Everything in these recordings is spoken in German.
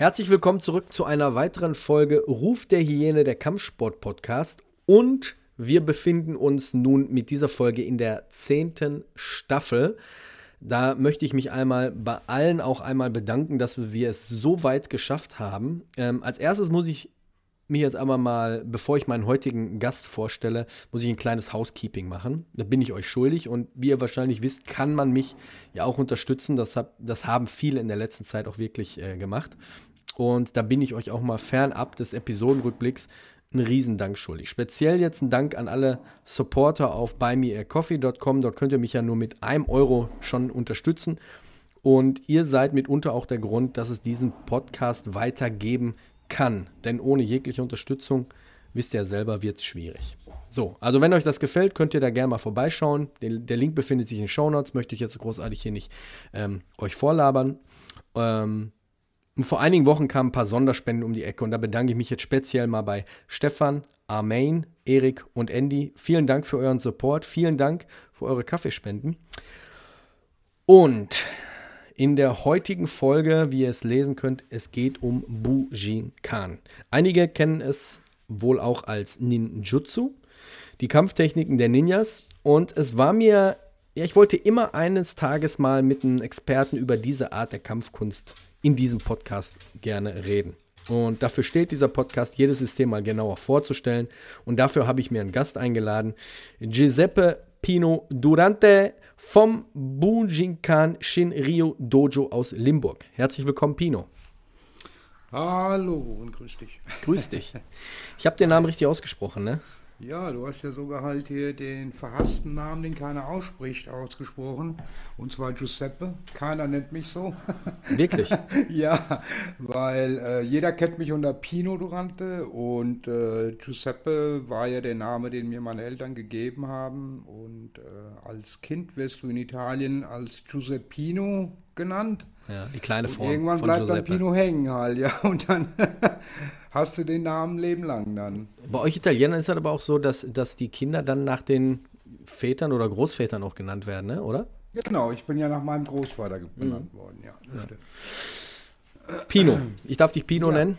Herzlich willkommen zurück zu einer weiteren Folge Ruf der Hyäne, der Kampfsport-Podcast. Und wir befinden uns nun mit dieser Folge in der zehnten Staffel. Da möchte ich mich einmal bei allen auch einmal bedanken, dass wir es so weit geschafft haben. Ähm, als erstes muss ich mich jetzt aber mal, bevor ich meinen heutigen Gast vorstelle, muss ich ein kleines Housekeeping machen. Da bin ich euch schuldig und wie ihr wahrscheinlich wisst, kann man mich ja auch unterstützen. Das, hab, das haben viele in der letzten Zeit auch wirklich äh, gemacht. Und da bin ich euch auch mal fernab des Episodenrückblicks einen Riesendank schuldig. Speziell jetzt ein Dank an alle Supporter auf buymeacoffee.com. Dort könnt ihr mich ja nur mit einem Euro schon unterstützen. Und ihr seid mitunter auch der Grund, dass es diesen Podcast weitergeben kann. Denn ohne jegliche Unterstützung, wisst ihr selber, wird es schwierig. So, also wenn euch das gefällt, könnt ihr da gerne mal vorbeischauen. Der, der Link befindet sich in den Show Notes. Möchte ich jetzt großartig hier nicht ähm, euch vorlabern. Ähm, und vor einigen Wochen kamen ein paar Sonderspenden um die Ecke und da bedanke ich mich jetzt speziell mal bei Stefan, Armain, Erik und Andy. Vielen Dank für euren Support, vielen Dank für eure Kaffeespenden. Und in der heutigen Folge, wie ihr es lesen könnt, es geht um Bujinkan. Einige kennen es wohl auch als Ninjutsu, die Kampftechniken der Ninjas. Und es war mir, ja, ich wollte immer eines Tages mal mit einem Experten über diese Art der Kampfkunst in diesem Podcast gerne reden. Und dafür steht dieser Podcast, jedes System mal genauer vorzustellen. Und dafür habe ich mir einen Gast eingeladen, Giuseppe Pino Durante vom Bujinkan Shinryu Dojo aus Limburg. Herzlich willkommen, Pino. Hallo und grüß dich. Grüß dich. Ich habe den Namen richtig ausgesprochen, ne? Ja, du hast ja sogar halt hier den verhassten Namen, den keiner ausspricht, ausgesprochen. Und zwar Giuseppe. Keiner nennt mich so. Wirklich? ja, weil äh, jeder kennt mich unter Pino Durante und äh, Giuseppe war ja der Name, den mir meine Eltern gegeben haben. Und äh, als Kind wirst du in Italien als Giuseppino genannt. Ja, die kleine Form. Und irgendwann bleibt Giuseppe. dann Pino hängen halt, ja. Und dann hast du den Namen Leben lang dann. Bei euch Italienern ist es aber auch so, dass, dass die Kinder dann nach den Vätern oder Großvätern auch genannt werden, ne? oder? Ja, genau. Ich bin ja nach meinem Großvater benannt mhm. worden, ja. ja. Pino. Ich darf dich Pino ja. nennen?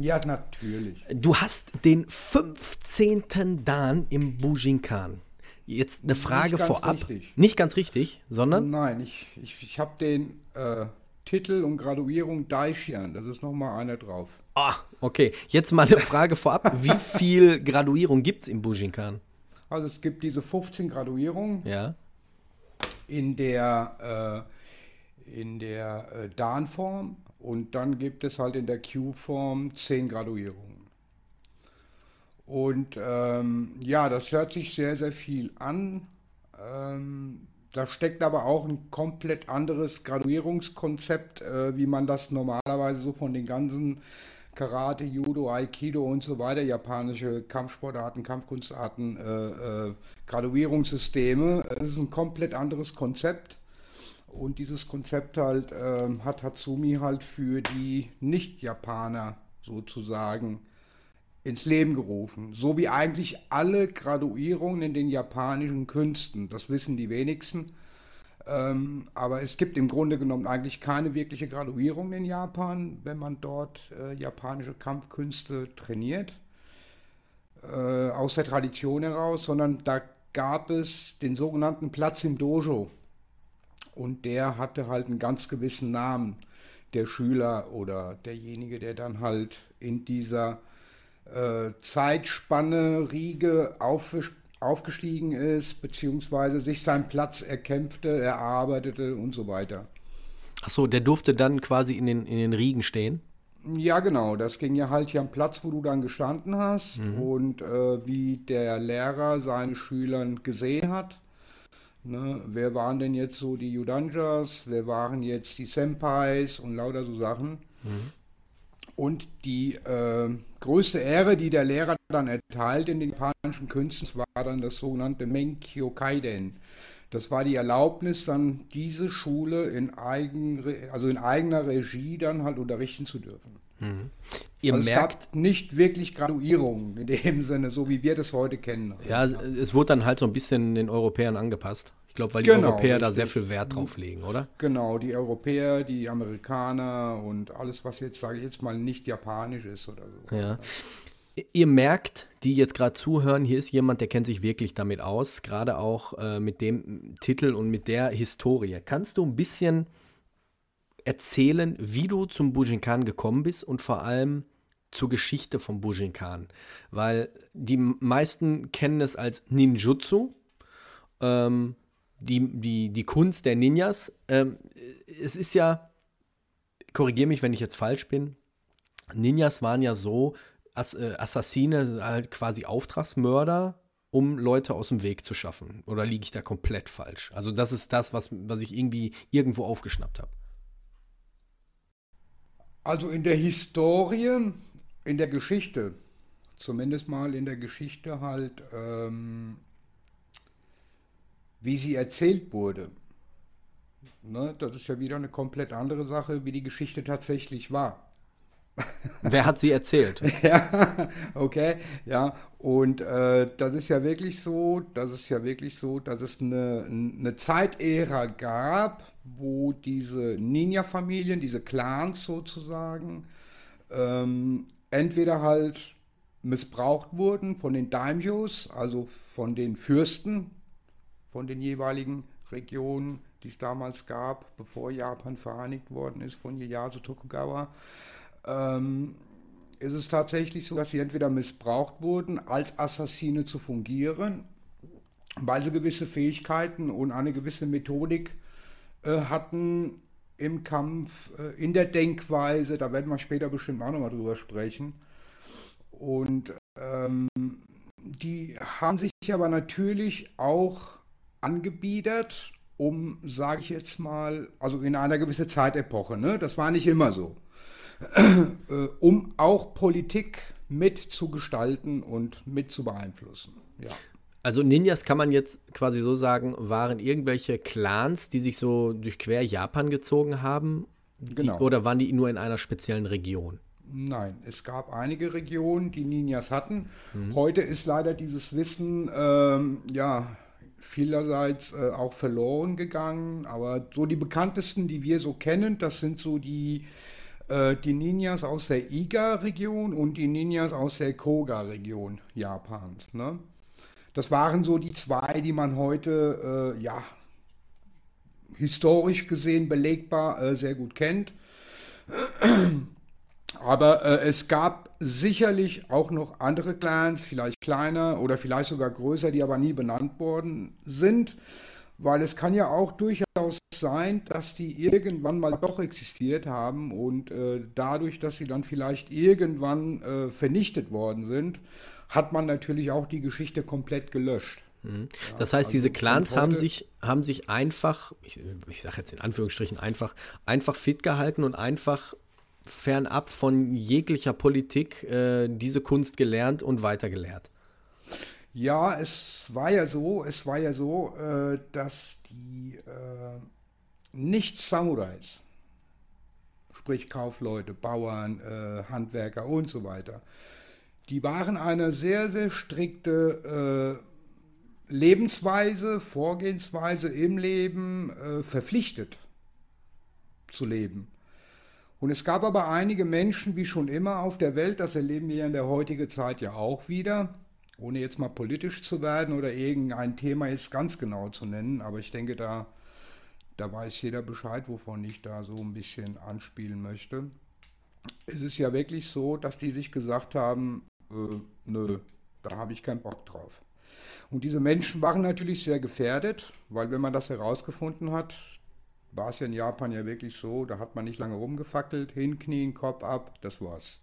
Ja, natürlich. Du hast den 15. Dan im Bujinkan. Jetzt eine Frage Nicht vorab. Richtig. Nicht ganz richtig, sondern? Nein, ich, ich, ich habe den äh, Titel und Graduierung Daishian. Das ist nochmal einer drauf. Ah, okay. Jetzt mal eine Frage vorab. Wie viel Graduierung gibt es im Bujinkan? Also es gibt diese 15 Graduierungen. Ja. In der, äh, in der äh, Dan-Form und dann gibt es halt in der Q-Form 10 Graduierungen. Und ähm, ja, das hört sich sehr, sehr viel an. Ähm, da steckt aber auch ein komplett anderes Graduierungskonzept, äh, wie man das normalerweise so von den ganzen Karate, Judo, Aikido und so weiter, japanische Kampfsportarten, Kampfkunstarten, äh, äh, Graduierungssysteme. Es ist ein komplett anderes Konzept. Und dieses Konzept halt äh, hat Hatsumi halt für die Nicht-Japaner sozusagen ins Leben gerufen. So wie eigentlich alle Graduierungen in den japanischen Künsten. Das wissen die wenigsten. Ähm, aber es gibt im Grunde genommen eigentlich keine wirkliche Graduierung in Japan, wenn man dort äh, japanische Kampfkünste trainiert, äh, aus der Tradition heraus, sondern da gab es den sogenannten Platz im Dojo. Und der hatte halt einen ganz gewissen Namen, der Schüler oder derjenige, der dann halt in dieser äh, Zeitspanne, Riege aufgestellt aufgestiegen ist, beziehungsweise sich seinen Platz erkämpfte, erarbeitete und so weiter. Ach so, der durfte dann quasi in den, in den Riegen stehen? Ja, genau. Das ging ja halt hier am Platz, wo du dann gestanden hast mhm. und äh, wie der Lehrer seinen Schülern gesehen hat. Ne? Wer waren denn jetzt so die Yudanjas? Wer waren jetzt die Senpais und lauter so Sachen? Mhm. Und die äh, größte Ehre, die der Lehrer dann erteilt in den japanischen Künsten, war dann das sogenannte Menkyo Kaiden. Das war die Erlaubnis, dann diese Schule in, eigen, also in eigener Regie dann halt unterrichten zu dürfen. Mhm. Ihr also merkt es gab nicht wirklich Graduierung in dem Sinne, so wie wir das heute kennen. Ja, ja, es wurde dann halt so ein bisschen den Europäern angepasst. Glaube, weil die genau, Europäer richtig. da sehr viel Wert drauf legen, oder? Genau, die Europäer, die Amerikaner und alles, was jetzt, sage ich jetzt mal, nicht japanisch ist oder so. Ja. Ihr merkt, die jetzt gerade zuhören, hier ist jemand, der kennt sich wirklich damit aus, gerade auch äh, mit dem Titel und mit der Historie. Kannst du ein bisschen erzählen, wie du zum Bujinkan gekommen bist und vor allem zur Geschichte vom Bujinkan? Weil die meisten kennen es als Ninjutsu, ähm, die, die, die Kunst der Ninjas. Ähm, es ist ja, korrigiere mich, wenn ich jetzt falsch bin, Ninjas waren ja so, Ass äh, Assassine, halt quasi Auftragsmörder, um Leute aus dem Weg zu schaffen. Oder liege ich da komplett falsch? Also das ist das, was, was ich irgendwie irgendwo aufgeschnappt habe. Also in der Historie, in der Geschichte, zumindest mal in der Geschichte halt, ähm, wie sie erzählt wurde. Ne, das ist ja wieder eine komplett andere Sache, wie die Geschichte tatsächlich war. Wer hat sie erzählt? ja, okay, ja. Und äh, das ist ja wirklich so, das ist ja wirklich so, dass es eine, eine Zeitära gab, wo diese Ninja-Familien, diese Clans sozusagen, ähm, entweder halt missbraucht wurden von den Daimyos, also von den Fürsten von den jeweiligen Regionen, die es damals gab, bevor Japan vereinigt worden ist von Ieyasu Tokugawa ähm, ist es tatsächlich so, dass sie entweder missbraucht wurden, als Assassine zu fungieren, weil sie gewisse Fähigkeiten und eine gewisse Methodik äh, hatten im Kampf, äh, in der Denkweise, da werden wir später bestimmt auch nochmal drüber sprechen. Und ähm, die haben sich aber natürlich auch angebiedert, um, sage ich jetzt mal, also in einer gewissen Zeitepoche, ne? das war nicht immer so. Äh, um auch Politik mitzugestalten und mit zu beeinflussen. Ja. Also Ninjas kann man jetzt quasi so sagen, waren irgendwelche Clans, die sich so durch quer Japan gezogen haben? Genau. Die, oder waren die nur in einer speziellen Region? Nein, es gab einige Regionen, die Ninjas hatten. Mhm. Heute ist leider dieses Wissen ähm, ja vielerseits äh, auch verloren gegangen. Aber so die bekanntesten, die wir so kennen, das sind so die äh, die Ninjas aus der Iga-Region und die Ninjas aus der Koga-Region Japans. Ne? Das waren so die zwei, die man heute, äh, ja, historisch gesehen belegbar äh, sehr gut kennt. Aber äh, es gab sicherlich auch noch andere Clans, vielleicht kleiner oder vielleicht sogar größer, die aber nie benannt worden sind. Weil es kann ja auch durchaus sein, dass die irgendwann mal doch existiert haben und äh, dadurch, dass sie dann vielleicht irgendwann äh, vernichtet worden sind, hat man natürlich auch die Geschichte komplett gelöscht. Mhm. Das heißt, also diese Clans haben sich, haben sich einfach, ich, ich sage jetzt in Anführungsstrichen einfach, einfach fit gehalten und einfach fernab von jeglicher Politik äh, diese Kunst gelernt und weitergelehrt. Ja, es war ja so, es war ja so, äh, dass die äh, Nicht-Samurais, sprich Kaufleute, Bauern, äh, Handwerker und so weiter, die waren eine sehr, sehr strikte äh, Lebensweise, Vorgehensweise im Leben äh, verpflichtet zu leben. Und es gab aber einige Menschen, wie schon immer auf der Welt, das erleben wir in der heutigen Zeit ja auch wieder, ohne jetzt mal politisch zu werden oder irgendein Thema jetzt ganz genau zu nennen, aber ich denke, da, da weiß jeder Bescheid, wovon ich da so ein bisschen anspielen möchte. Es ist ja wirklich so, dass die sich gesagt haben, äh, nö, da habe ich keinen Bock drauf. Und diese Menschen waren natürlich sehr gefährdet, weil wenn man das herausgefunden hat, war es ja in Japan ja wirklich so, da hat man nicht lange rumgefackelt, hinknien, Kopf ab, das war's.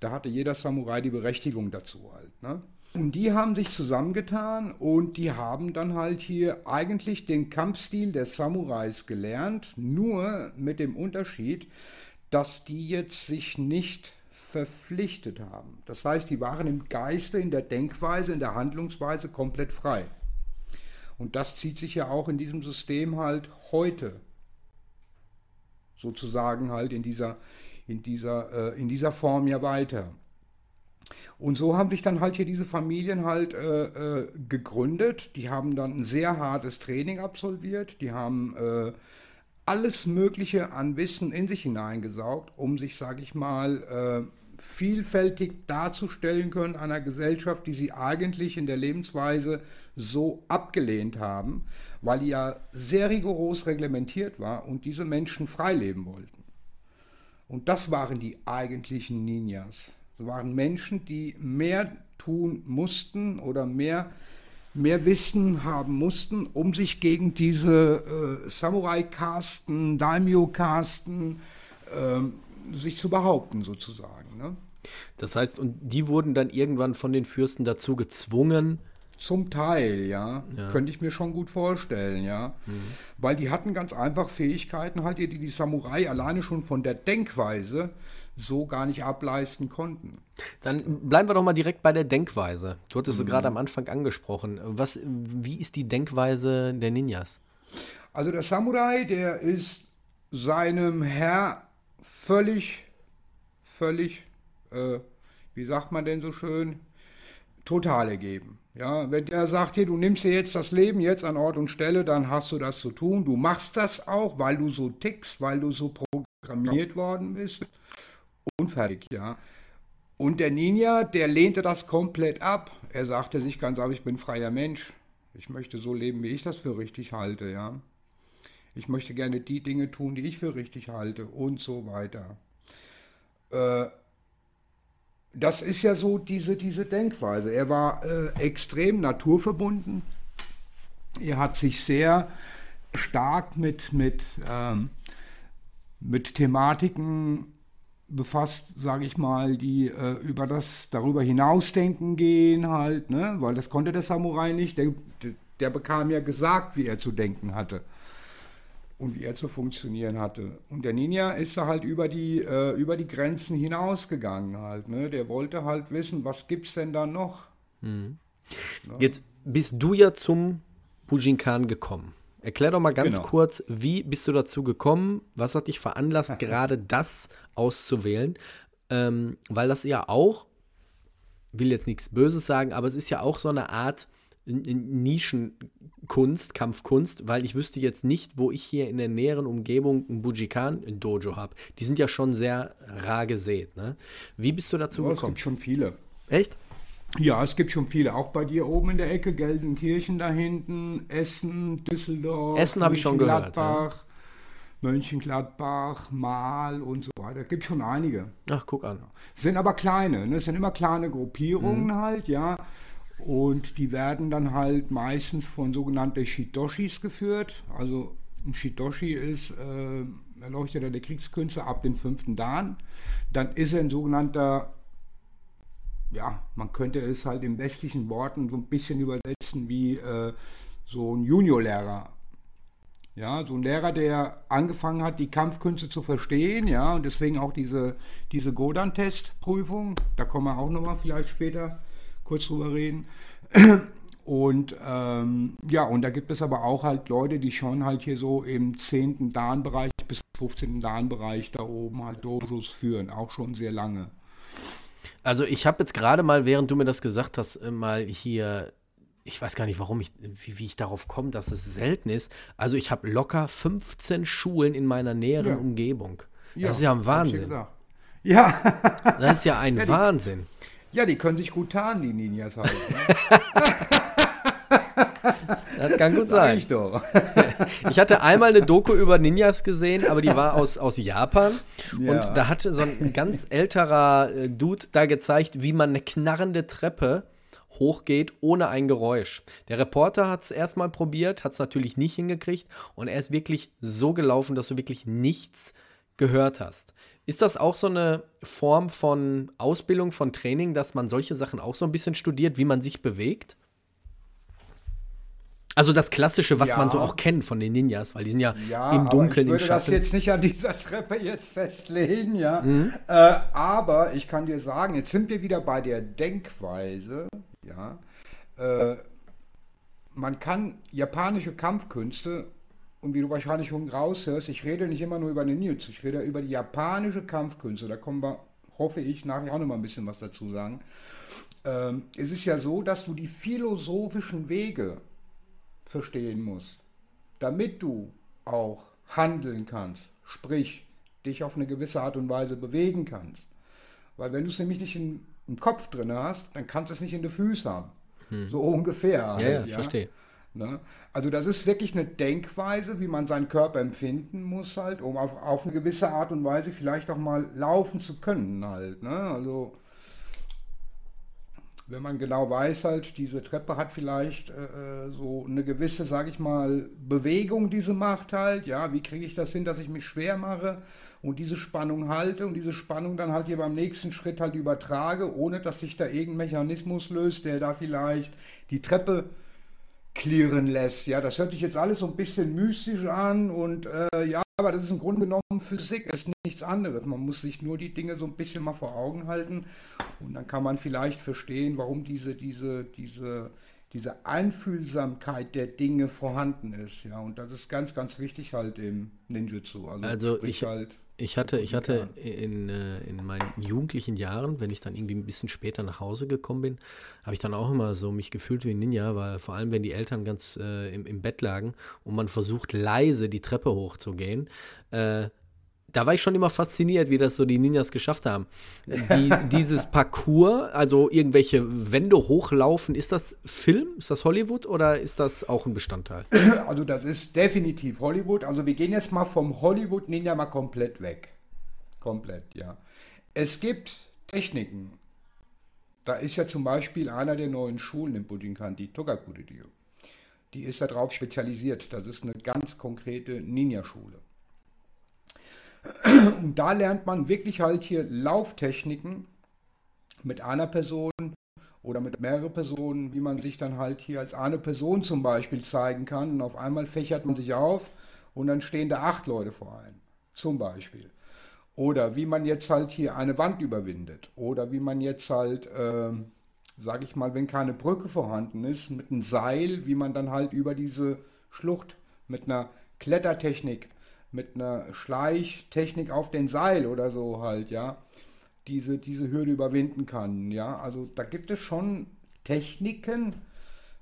Da hatte jeder Samurai die Berechtigung dazu halt. Ne? Und die haben sich zusammengetan und die haben dann halt hier eigentlich den Kampfstil der Samurais gelernt, nur mit dem Unterschied, dass die jetzt sich nicht verpflichtet haben. Das heißt, die waren im Geiste, in der Denkweise, in der Handlungsweise komplett frei. Und das zieht sich ja auch in diesem System halt heute sozusagen halt in dieser, in dieser, äh, in dieser Form ja weiter. Und so haben sich dann halt hier diese Familien halt äh, äh, gegründet. Die haben dann ein sehr hartes Training absolviert. Die haben äh, alles Mögliche an Wissen in sich hineingesaugt, um sich, sage ich mal, äh, vielfältig darzustellen können einer Gesellschaft, die sie eigentlich in der Lebensweise so abgelehnt haben, weil die ja sehr rigoros reglementiert war und diese Menschen frei leben wollten. Und das waren die eigentlichen Ninjas. Das waren Menschen, die mehr tun mussten oder mehr, mehr Wissen haben mussten, um sich gegen diese äh, Samurai-Kasten, Daimyo-Kasten, äh, sich zu behaupten sozusagen. Ne? Das heißt, und die wurden dann irgendwann von den Fürsten dazu gezwungen, zum Teil, ja. ja. Könnte ich mir schon gut vorstellen, ja. Mhm. Weil die hatten ganz einfach Fähigkeiten halt, die die Samurai alleine schon von der Denkweise so gar nicht ableisten konnten. Dann bleiben wir doch mal direkt bei der Denkweise. Du hattest mhm. es gerade am Anfang angesprochen. Was, wie ist die Denkweise der Ninjas? Also der Samurai, der ist seinem Herr völlig, völlig, äh, wie sagt man denn so schön, total ergeben. Ja, wenn der sagt, hier, du nimmst dir jetzt das Leben jetzt an Ort und Stelle, dann hast du das zu tun. Du machst das auch, weil du so tickst, weil du so programmiert worden bist. Unfertig, ja. Und der Ninja, der lehnte das komplett ab. Er sagte sich ganz einfach, ich bin freier Mensch. Ich möchte so leben, wie ich das für richtig halte, ja. Ich möchte gerne die Dinge tun, die ich für richtig halte und so weiter. Äh, das ist ja so diese, diese Denkweise. Er war äh, extrem naturverbunden. Er hat sich sehr stark mit, mit, ähm, mit Thematiken befasst, sage ich mal, die äh, über das darüber hinausdenken gehen halt, ne? weil das konnte der Samurai nicht. Der, der bekam ja gesagt, wie er zu denken hatte und wie er zu funktionieren hatte. Und der Ninja ist da halt über die, äh, über die Grenzen hinausgegangen halt. Ne? Der wollte halt wissen, was gibt es denn da noch? Mhm. Ja. Jetzt bist du ja zum Bujinkan gekommen. Erklär doch mal ganz genau. kurz, wie bist du dazu gekommen? Was hat dich veranlasst, gerade das auszuwählen? Ähm, weil das ja auch, will jetzt nichts Böses sagen, aber es ist ja auch so eine Art Nischenkunst, Kampfkunst, weil ich wüsste jetzt nicht, wo ich hier in der näheren Umgebung ein Bujikan-Dojo habe. Die sind ja schon sehr rar gesät. Ne? Wie bist du dazu ja, gekommen? Es gibt schon viele. Echt? Ja, es gibt schon viele. Auch bei dir oben in der Ecke, Gelsenkirchen da hinten, Essen, Düsseldorf. Essen habe ich schon gehört. Ja. Mönchengladbach, Mahl und so weiter. Es gibt schon einige. Ach, guck an. Sind aber kleine. Ne? Es sind immer kleine Gruppierungen mhm. halt, ja. Und die werden dann halt meistens von sogenannten Shidoshis geführt. Also ein Shidoshi ist äh, Erleuchteter der Kriegskünste ab dem fünften Dan. Dann ist er ein sogenannter, ja, man könnte es halt in westlichen Worten so ein bisschen übersetzen wie äh, so ein Juniorlehrer. Ja, so ein Lehrer, der angefangen hat, die Kampfkünste zu verstehen, ja, und deswegen auch diese, diese Godan-Testprüfung, da kommen wir auch nochmal vielleicht später kurz drüber reden. Und ähm, ja, und da gibt es aber auch halt Leute, die schon halt hier so im 10. Dan-Bereich bis 15. Dan-Bereich da oben halt Dojos führen, auch schon sehr lange. Also ich habe jetzt gerade mal, während du mir das gesagt hast, äh, mal hier, ich weiß gar nicht, warum ich, wie, wie ich darauf komme, dass es selten ist. Also ich habe locker 15 Schulen in meiner näheren ja. Umgebung. Das ja, ist ja ein Wahnsinn. Ja. das ist ja ein ja, Wahnsinn. Ja, die können sich gut tarnen, die Ninjas halt. Ne? das kann gut sein. Ich, doch. ich hatte einmal eine Doku über Ninjas gesehen, aber die war aus, aus Japan. Ja. Und da hatte so ein ganz älterer äh, Dude da gezeigt, wie man eine knarrende Treppe hochgeht ohne ein Geräusch. Der Reporter hat es erstmal probiert, hat es natürlich nicht hingekriegt und er ist wirklich so gelaufen, dass du wirklich nichts gehört hast. Ist das auch so eine Form von Ausbildung, von Training, dass man solche Sachen auch so ein bisschen studiert, wie man sich bewegt? Also das Klassische, was ja. man so auch kennt von den Ninjas, weil die sind ja, ja im Dunkeln, im Schatten. Ich würde das jetzt nicht an dieser Treppe jetzt festlegen, ja. Mhm. Äh, aber ich kann dir sagen, jetzt sind wir wieder bei der Denkweise, ja. Äh, man kann japanische Kampfkünste, und wie du wahrscheinlich schon raushörst, ich rede nicht immer nur über den Ninjutsu, ich rede über die japanische Kampfkünste. Da kommen wir, hoffe ich, nachher auch noch mal ein bisschen was dazu sagen. Ähm, es ist ja so, dass du die philosophischen Wege verstehen musst, damit du auch handeln kannst, sprich dich auf eine gewisse Art und Weise bewegen kannst. Weil wenn du es nämlich nicht in, im Kopf drin hast, dann kannst du es nicht in den Füßen haben. Hm. So ungefähr. Halt, ja, ja, ja, verstehe. Ne? Also das ist wirklich eine Denkweise, wie man seinen Körper empfinden muss halt, um auf, auf eine gewisse Art und Weise vielleicht auch mal laufen zu können halt. Ne? Also wenn man genau weiß, halt, diese Treppe hat vielleicht äh, äh so eine gewisse, sage ich mal, Bewegung, die sie macht halt. Ja, wie kriege ich das hin, dass ich mich schwer mache und diese Spannung halte und diese Spannung dann halt hier beim nächsten Schritt halt übertrage, ohne dass sich da irgendein Mechanismus löst, der da vielleicht die Treppe clearen lässt. Ja, das hört sich jetzt alles so ein bisschen mystisch an und äh, ja, aber das ist im Grunde genommen Physik, ist nichts anderes. Man muss sich nur die Dinge so ein bisschen mal vor Augen halten und dann kann man vielleicht verstehen, warum diese, diese, diese, diese Einfühlsamkeit der Dinge vorhanden ist. Ja, und das ist ganz, ganz wichtig halt im Ninjutsu. Also, also ich, halt ich hatte, ich hatte in, äh, in meinen jugendlichen Jahren, wenn ich dann irgendwie ein bisschen später nach Hause gekommen bin, habe ich dann auch immer so mich gefühlt wie ein Ninja, weil vor allem, wenn die Eltern ganz äh, im, im Bett lagen und man versucht leise die Treppe hochzugehen, äh, da war ich schon immer fasziniert, wie das so die Ninjas geschafft haben. Die, dieses Parcours, also irgendwelche Wände hochlaufen, ist das Film? Ist das Hollywood oder ist das auch ein Bestandteil? Also das ist definitiv Hollywood. Also wir gehen jetzt mal vom Hollywood Ninja mal komplett weg. Komplett, ja. Es gibt Techniken. Da ist ja zum Beispiel einer der neuen Schulen in Bujinkan, die Togaku-Ryu. Die ist darauf spezialisiert. Das ist eine ganz konkrete Ninja-Schule. Und da lernt man wirklich halt hier Lauftechniken mit einer Person oder mit mehreren Personen, wie man sich dann halt hier als eine Person zum Beispiel zeigen kann. Und auf einmal fächert man sich auf und dann stehen da acht Leute vor einem, zum Beispiel. Oder wie man jetzt halt hier eine Wand überwindet. Oder wie man jetzt halt, äh, sage ich mal, wenn keine Brücke vorhanden ist, mit einem Seil, wie man dann halt über diese Schlucht mit einer Klettertechnik mit einer Schleichtechnik auf den Seil oder so halt, ja, diese, diese Hürde überwinden kann, ja. Also da gibt es schon Techniken,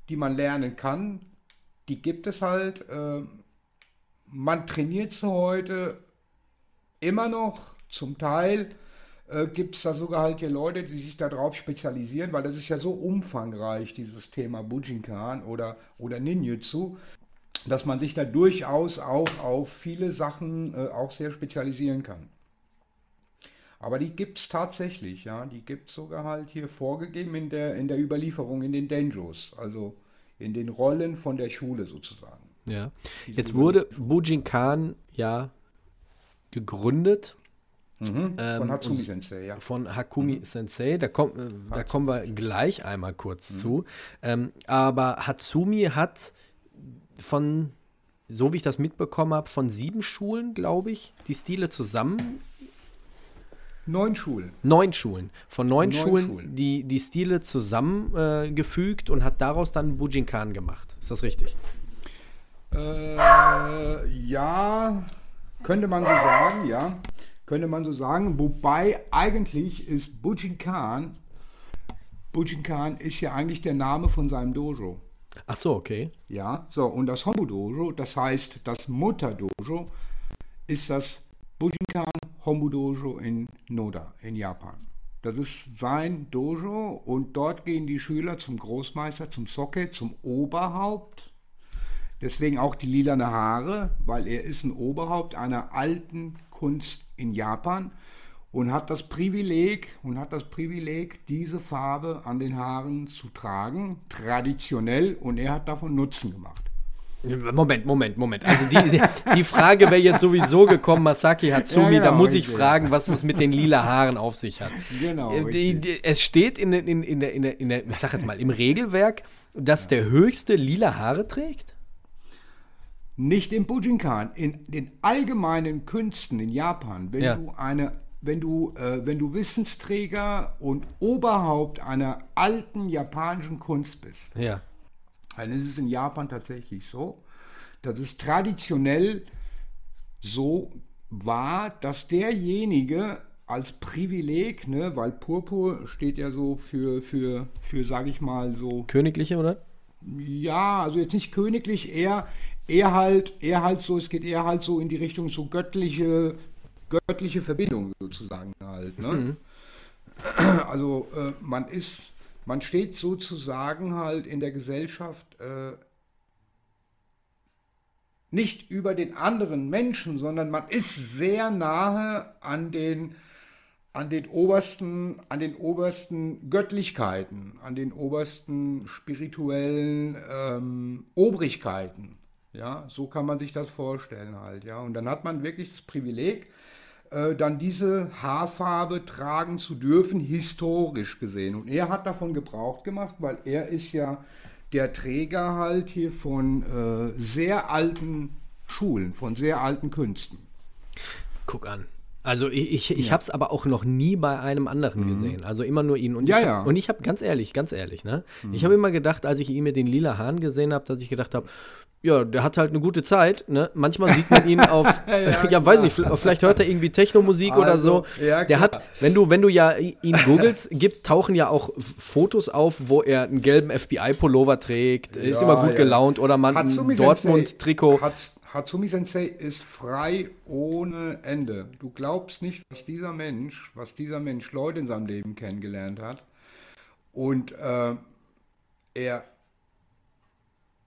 die man lernen kann, die gibt es halt. Äh, man trainiert sie heute immer noch, zum Teil äh, gibt es da sogar halt hier Leute, die sich darauf spezialisieren, weil das ist ja so umfangreich, dieses Thema Bujinkan oder, oder Ninjutsu dass man sich da durchaus auch auf viele Sachen äh, auch sehr spezialisieren kann. Aber die gibt es tatsächlich, ja, die gibt es sogar halt hier vorgegeben in der, in der Überlieferung, in den Denjos, also in den Rollen von der Schule sozusagen. Ja, jetzt wurde Bujinkan ja gegründet. Mhm, ähm, von Hatsumi Sensei, ja. Von Hakumi mhm. Sensei, da, komm, äh, da kommen wir gleich einmal kurz mhm. zu. Ähm, aber Hatsumi hat von, so wie ich das mitbekommen habe, von sieben Schulen, glaube ich, die Stile zusammen. Neun Schulen. Neun Schulen. Von neun, neun Schulen, Schulen, Die, die Stile zusammengefügt äh, und hat daraus dann Bujinkan gemacht. Ist das richtig? Äh, ja, könnte man so sagen, ja. Könnte man so sagen. Wobei eigentlich ist Bujinkan, Bujinkan ist ja eigentlich der Name von seinem Dojo. Ach so, okay. Ja, so, und das Hombu Dojo, das heißt das Mutter Dojo, ist das Bujinkan Hombu Dojo in Noda in Japan. Das ist sein Dojo und dort gehen die Schüler zum Großmeister, zum Soke, zum Oberhaupt. Deswegen auch die lilane Haare, weil er ist ein Oberhaupt einer alten Kunst in Japan. Und hat das Privileg und hat das Privileg, diese Farbe an den Haaren zu tragen, traditionell, und er hat davon Nutzen gemacht. Moment, Moment, Moment. Also die, die Frage wäre jetzt sowieso gekommen, Masaki Hatsumi, ja, genau, da muss ich fragen, was es mit den lila Haaren auf sich hat. Genau. Äh, die, die, es steht in, in, in, der, in, der, in der, ich sag jetzt mal, im Regelwerk, dass ja. der höchste lila Haare trägt? Nicht im Bujinkan, in den allgemeinen Künsten in Japan, wenn ja. du eine wenn du, äh, wenn du Wissensträger und Oberhaupt einer alten japanischen Kunst bist, ja. dann ist es in Japan tatsächlich so, dass es traditionell so war, dass derjenige als Privileg, ne, weil Purpur steht ja so für, für, für sage ich mal so. Königliche, oder? Ja, also jetzt nicht königlich, eher, eher halt, eher halt so, es geht eher halt so in die Richtung so göttliche göttliche Verbindung sozusagen halt. Ne? Mhm. Also äh, man ist, man steht sozusagen halt in der Gesellschaft äh, nicht über den anderen Menschen, sondern man ist sehr nahe an den an den obersten, an den obersten Göttlichkeiten, an den obersten spirituellen ähm, Obrigkeiten. Ja, so kann man sich das vorstellen halt, ja. Und dann hat man wirklich das Privileg, äh, dann diese Haarfarbe tragen zu dürfen, historisch gesehen. Und er hat davon Gebrauch gemacht, weil er ist ja der Träger halt hier von äh, sehr alten Schulen, von sehr alten Künsten. Guck an. Also ich, ich, ich ja. habe es aber auch noch nie bei einem anderen mhm. gesehen. Also immer nur ihn. Und ja, ich, ja. Und ich habe ganz ehrlich, ganz ehrlich, ne? Mhm. Ich habe immer gedacht, als ich ihn mit den lila Haaren gesehen habe, dass ich gedacht habe, ja, der hat halt eine gute Zeit. Ne? Manchmal sieht man ihn auf, ja, ja weiß nicht, vielleicht hört er irgendwie Technomusik also, oder so. Ja, der hat, wenn du, wenn du ja ihn googelst, gibt, tauchen ja auch Fotos auf, wo er einen gelben FBI-Pullover trägt, ist immer gut gelaunt oder man ein Dortmund-Trikot. Hatsumi Sensei ist frei ohne Ende. Du glaubst nicht, was dieser Mensch, was dieser Mensch Leute in seinem Leben kennengelernt hat. Und äh, er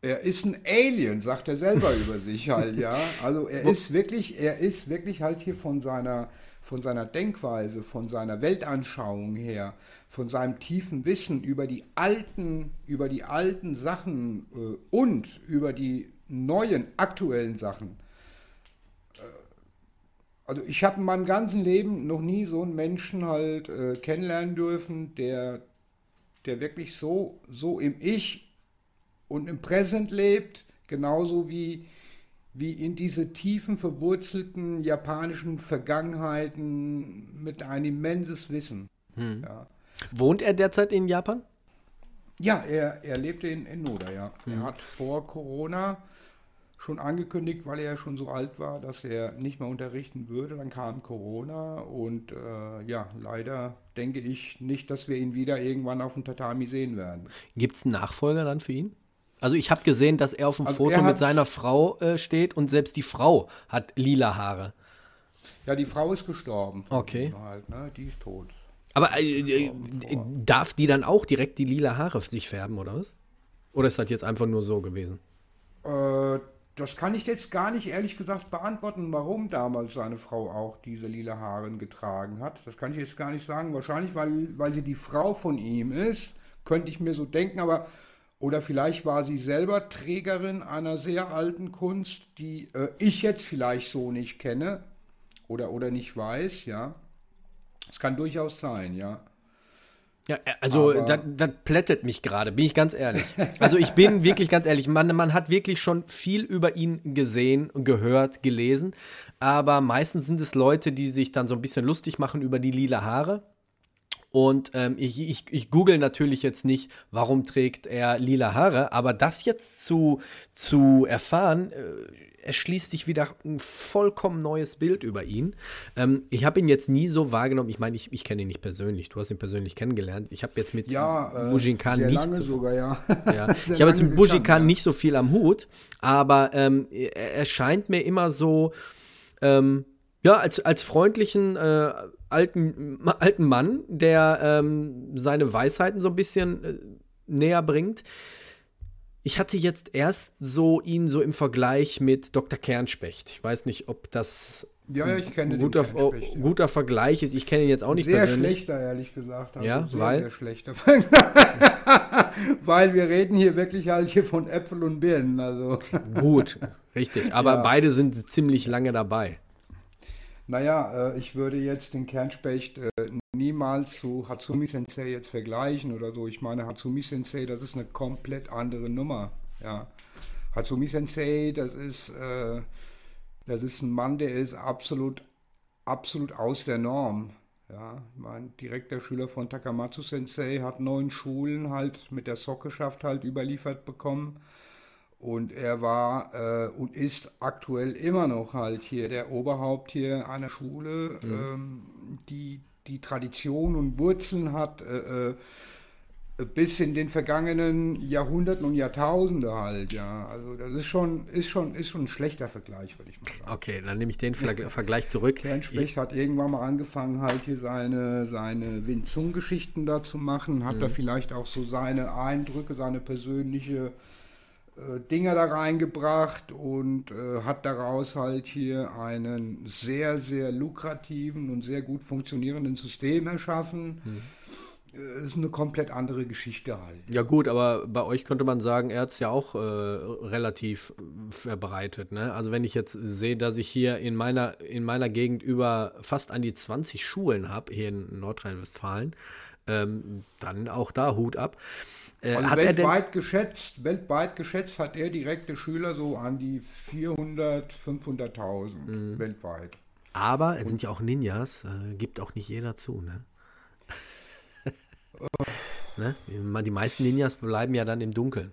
er ist ein Alien, sagt er selber über sich halt, ja. Also er ist wirklich, er ist wirklich halt hier von seiner, von seiner Denkweise, von seiner Weltanschauung her, von seinem tiefen Wissen über die alten, über die alten Sachen äh, und über die neuen, aktuellen Sachen. Äh, also ich habe in meinem ganzen Leben noch nie so einen Menschen halt äh, kennenlernen dürfen, der, der wirklich so, so im Ich und im Präsent lebt, genauso wie, wie in diese tiefen, verwurzelten japanischen Vergangenheiten mit ein immenses Wissen. Hm. Ja. Wohnt er derzeit in Japan? Ja, er, er lebte in, in Noda, ja. Hm. Er hat vor Corona schon angekündigt, weil er ja schon so alt war, dass er nicht mehr unterrichten würde. Dann kam Corona und äh, ja, leider denke ich nicht, dass wir ihn wieder irgendwann auf dem Tatami sehen werden. Gibt es einen Nachfolger dann für ihn? Also ich habe gesehen, dass er auf dem also Foto mit seiner Frau äh, steht und selbst die Frau hat lila Haare. Ja, die Frau ist gestorben. Okay. Halt, ne? Die ist tot. Aber äh, äh, darf die dann auch direkt die lila Haare sich färben, oder was? Oder ist das jetzt einfach nur so gewesen? Äh, das kann ich jetzt gar nicht ehrlich gesagt beantworten, warum damals seine Frau auch diese lila Haare getragen hat. Das kann ich jetzt gar nicht sagen. Wahrscheinlich, weil, weil sie die Frau von ihm ist, könnte ich mir so denken, aber oder vielleicht war sie selber Trägerin einer sehr alten Kunst, die äh, ich jetzt vielleicht so nicht kenne oder, oder nicht weiß, ja. Es kann durchaus sein, ja. Ja, äh, also das, das plättet mich gerade, bin ich ganz ehrlich. Also ich bin wirklich ganz ehrlich, man, man hat wirklich schon viel über ihn gesehen, gehört, gelesen, aber meistens sind es Leute, die sich dann so ein bisschen lustig machen über die lila Haare und ähm, ich, ich, ich google natürlich jetzt nicht, warum trägt er lila Haare, aber das jetzt zu, zu erfahren, äh, erschließt sich wieder ein vollkommen neues Bild über ihn. Ähm, ich habe ihn jetzt nie so wahrgenommen. Ich meine, ich, ich kenne ihn nicht persönlich. Du hast ihn persönlich kennengelernt. Ich habe jetzt mit ja, äh, Bujinkan nicht so, sogar, ja. ja. Ich habe jetzt mit Bujinkan ja. nicht so viel am Hut, aber ähm, er, er scheint mir immer so ähm, ja, als, als freundlichen äh, alten, alten Mann, der ähm, seine Weisheiten so ein bisschen äh, näher bringt. Ich hatte jetzt erst so ihn so im Vergleich mit Dr. Kernspecht. Ich weiß nicht, ob das Ja, kenne guter, oh, ja. guter Vergleich ist. Ich kenne ihn jetzt auch nicht Sehr persönlich. schlechter, ehrlich gesagt. Also Ja, sehr, weil? Sehr schlechter. weil wir reden hier wirklich halt hier von Äpfel und Birnen. Also, Gut, richtig. Aber Ja. beide sind ziemlich lange dabei. Naja, äh, ich würde jetzt den Kernspecht äh, niemals zu Hatsumi Sensei jetzt vergleichen oder so. Ich meine, Hatsumi Sensei, das ist eine komplett andere Nummer. Ja. Hatsumi Sensei, das ist, äh, das ist ein Mann, der ist absolut, absolut aus der Norm. Ja, mein direkter Schüler von Takamatsu Sensei hat neun Schulen halt mit der Sockeschaft halt überliefert bekommen. Und er war äh, und ist aktuell immer noch halt hier der Oberhaupt hier einer Schule, ähm, die die Tradition und Wurzeln hat äh, äh, bis in den vergangenen Jahrhunderten und Jahrtausende halt, ja. Also das ist schon, ist schon, ist schon ein schlechter Vergleich, würde ich mal sagen. Okay, dann nehme ich den Verg- Vergleich zurück. Kernspecht hat irgendwann mal angefangen, halt hier seine, seine Wing-Zung-Geschichten da zu machen, hat da vielleicht auch so seine Eindrücke, seine persönliche Dinger da reingebracht und äh, hat daraus halt hier einen sehr, sehr lukrativen und sehr gut funktionierenden System erschaffen. Äh, ist eine komplett andere Geschichte halt. Ja gut, aber bei euch könnte man sagen, er hat es ja auch äh, relativ äh, verbreitet. Ne? Also wenn ich jetzt sehe, dass ich hier in meiner, in meiner Gegend über fast an die 20 Schulen habe, hier in Nordrhein-Westfalen, ähm, dann auch da Hut ab. Äh, Also weltweit geschätzt, weltweit geschätzt hat er direkte Schüler so an die 400, 500.000 Mhm. weltweit. aber es sind ja auch Ninjas, äh, gibt auch nicht jeder zu. Ne? ne? Die meisten Ninjas bleiben ja dann im Dunkeln.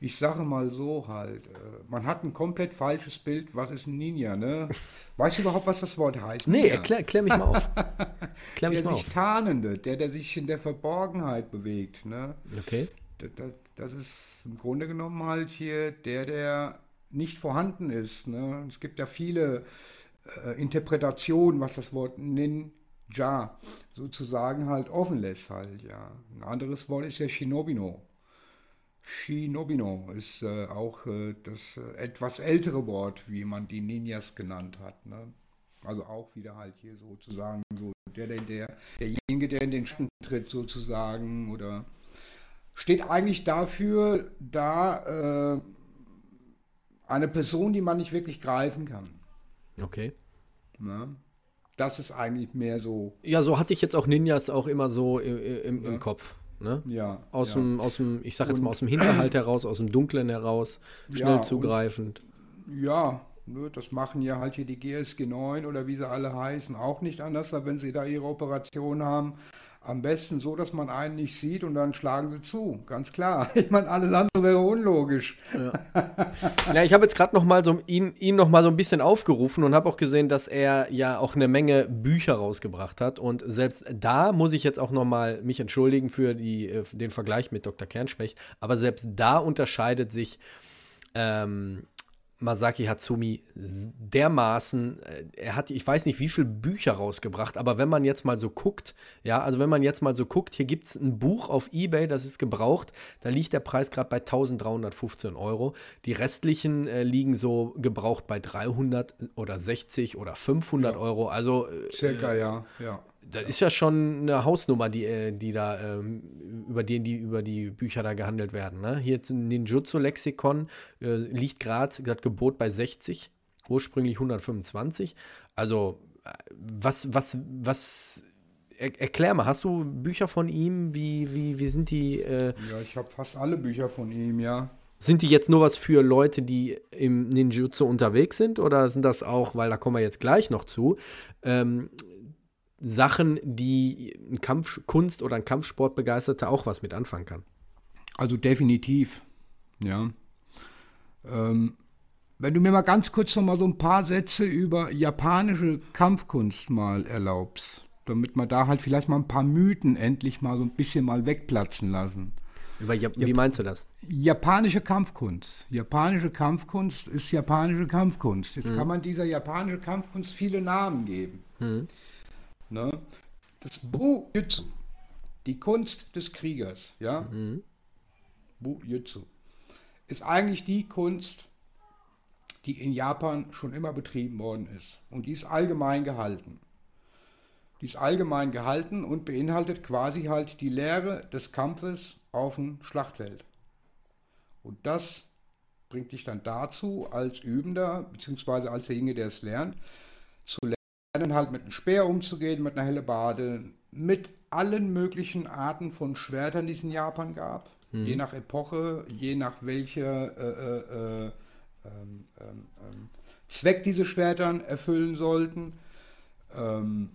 Ich sage mal so halt, äh, man hat ein komplett falsches Bild, was ist ein Ninja, ne? Weißt du überhaupt, was das Wort heißt? Nee, Ninja? erklär, erklär mich mal auf. Klär mich Der mal sich auf. tarnende, der, der sich in der Verborgenheit bewegt, ne? Okay. Das, das, das ist im Grunde genommen halt hier der, der nicht vorhanden ist. Ne? Es gibt ja viele äh, Interpretationen, was das Wort Ninja sozusagen halt offen lässt halt, ja. Ein anderes Wort ist ja Shinobino. Shinobino ist äh, auch äh, das äh, etwas ältere Wort, wie man die Ninjas genannt hat. Ne? Also auch wieder halt hier sozusagen so der, der, der, derjenige, der in den Schatten tritt sozusagen oder steht eigentlich dafür da äh, eine Person, die man nicht wirklich greifen kann. Okay. Ne? Das ist eigentlich mehr so, Ja, so hatte ich jetzt auch Ninjas auch immer so im, im, im Ja. Kopf. Ne? ja. Aus, ja. dem, aus dem, ich sag jetzt Und- mal, aus dem Hinterhalt heraus, aus dem Dunklen heraus, schnell Ja, und- zugreifend. Ja, ne, das machen ja halt hier die GSG 9 oder wie sie alle heißen, auch nicht anders, wenn sie da ihre Operation haben. Am besten so, dass man einen nicht sieht und dann schlagen sie zu. Ganz klar. Ich meine, alles andere wäre unlogisch. Ja, ich habe jetzt gerade noch mal so ihn, ihn noch mal so ein bisschen aufgerufen und habe auch gesehen, dass er ja auch eine Menge Bücher rausgebracht hat und selbst da muss ich jetzt auch noch mal mich entschuldigen für die, äh, den Vergleich mit Dr. Kernspecht, aber selbst da unterscheidet sich ähm, Masaki Hatsumi dermaßen, äh, er hat, ich weiß nicht, wie viele Bücher rausgebracht, aber wenn man jetzt mal so guckt, ja, also wenn man jetzt mal so guckt, hier gibt es ein Buch auf Ebay, das ist gebraucht, da liegt der Preis gerade bei 1315 Euro. Die restlichen äh, liegen so gebraucht bei 300 oder 60 oder 500 Euro. Also äh, Circa, ja. ja. Das ist ja schon eine Hausnummer, die, äh, die da, ähm, über die, die über die Bücher da gehandelt werden. Ne? Hier jetzt ein Ninjutsu-Lexikon äh, liegt gerade, das Gebot bei 60, ursprünglich 125. Also, äh, was, was, was, er, erklär mal, hast du Bücher von ihm? Wie, wie, wie sind die, äh, Ja, ich habe fast alle Bücher von ihm, ja. sind die jetzt nur was für Leute, die im Ninjutsu unterwegs sind? Oder sind das auch, weil da kommen wir jetzt gleich noch zu, ähm, Sachen, die ein Kampfkunst oder ein Kampfsportbegeisterter auch was mit anfangen kann? Also definitiv, ja. Ähm, wenn du mir mal ganz kurz noch mal so ein paar Sätze über japanische Kampfkunst mal erlaubst, damit wir da halt vielleicht mal ein paar Mythen endlich mal so ein bisschen mal wegplatzen lassen. Über, Jap wie meinst du das? Japanische Kampfkunst. Japanische Kampfkunst ist japanische Kampfkunst. Jetzt kann man dieser japanischen Kampfkunst viele Namen geben. Ne? Das Bu-Jutsu, die Kunst des Kriegers, ja? Bu-Jutsu, ist eigentlich die Kunst, die in Japan schon immer betrieben worden ist. Und die ist allgemein gehalten. Die ist allgemein gehalten und beinhaltet quasi halt die Lehre des Kampfes auf dem Schlachtfeld. Und das bringt dich dann dazu, als Übender, beziehungsweise als derjenige, der es lernt, zu lernen, halt mit einem Speer umzugehen, mit einer Bade, mit allen möglichen Arten von Schwertern, die es in Japan gab. Mhm. Je nach Epoche, je nach welcher äh, äh, äh, ähm, ähm, ähm, Zweck diese Schwertern erfüllen sollten. Ähm,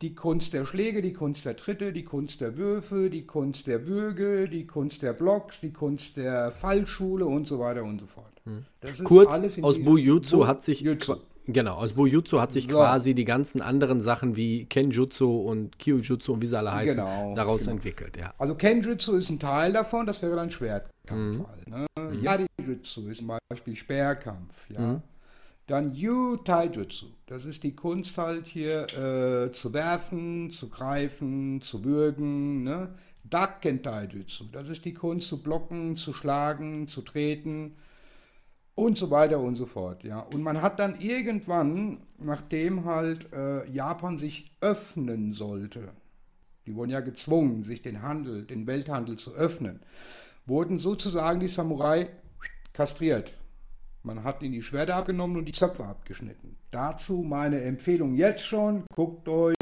die Kunst der Schläge, die Kunst der Tritte, die Kunst der Würfe, die Kunst der Bürge, die Kunst der Blocks, die Kunst der Fallschule und so weiter und so fort. Hm. Kurz, aus Bujutsu hat sich Jutsu. Genau, aus Bujutsu hat sich so. quasi die ganzen anderen Sachen wie Kenjutsu und Kyujutsu und wie sie alle heißen, genau, daraus genau. entwickelt. Ja. Also Kenjutsu ist ein Teil davon, das wäre dann Schwertkampf. Mhm. Halt, ne? mhm. Yarijutsu ist zum Beispiel Speerkampf. Ja? Mhm. Dann Yu Taijutsu, das ist die Kunst halt hier äh, zu werfen, zu greifen, zu würgen. Ne? Dakken Taijutsu, das ist die Kunst zu blocken, zu schlagen, zu treten und so weiter und so fort. Ja. Und man hat dann irgendwann, nachdem halt äh, Japan sich öffnen sollte, die wurden ja gezwungen, sich den Handel, den Welthandel zu öffnen, wurden sozusagen die Samurai kastriert. Man hat ihnen die Schwerter abgenommen und die Zöpfe abgeschnitten. Dazu meine Empfehlung jetzt schon, guckt euch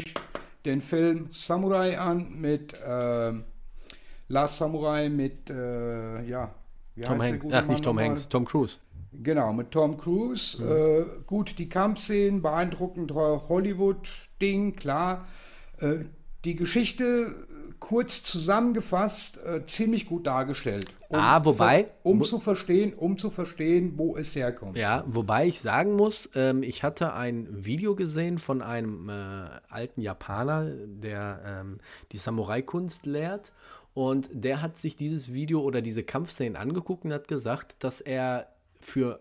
den Film Samurai an mit äh, Last Samurai mit, äh, ja, Tom Hanks, ach nicht Tom Hanks, Tom Cruise. Genau, mit Tom Cruise. Mhm. Äh, gut, die Kampfszenen, beeindruckend Hollywood-Ding, klar. Äh, die Geschichte kurz zusammengefasst äh, ziemlich gut dargestellt. Um, ah, wobei. Um zu verstehen, um zu verstehen, wo es herkommt. Ja, wobei ich sagen muss, ähm, ich hatte ein Video gesehen von einem äh, alten Japaner, der ähm, die Samurai-Kunst lehrt. Und der hat sich dieses Video oder diese Kampfszenen angeguckt und hat gesagt, dass er für,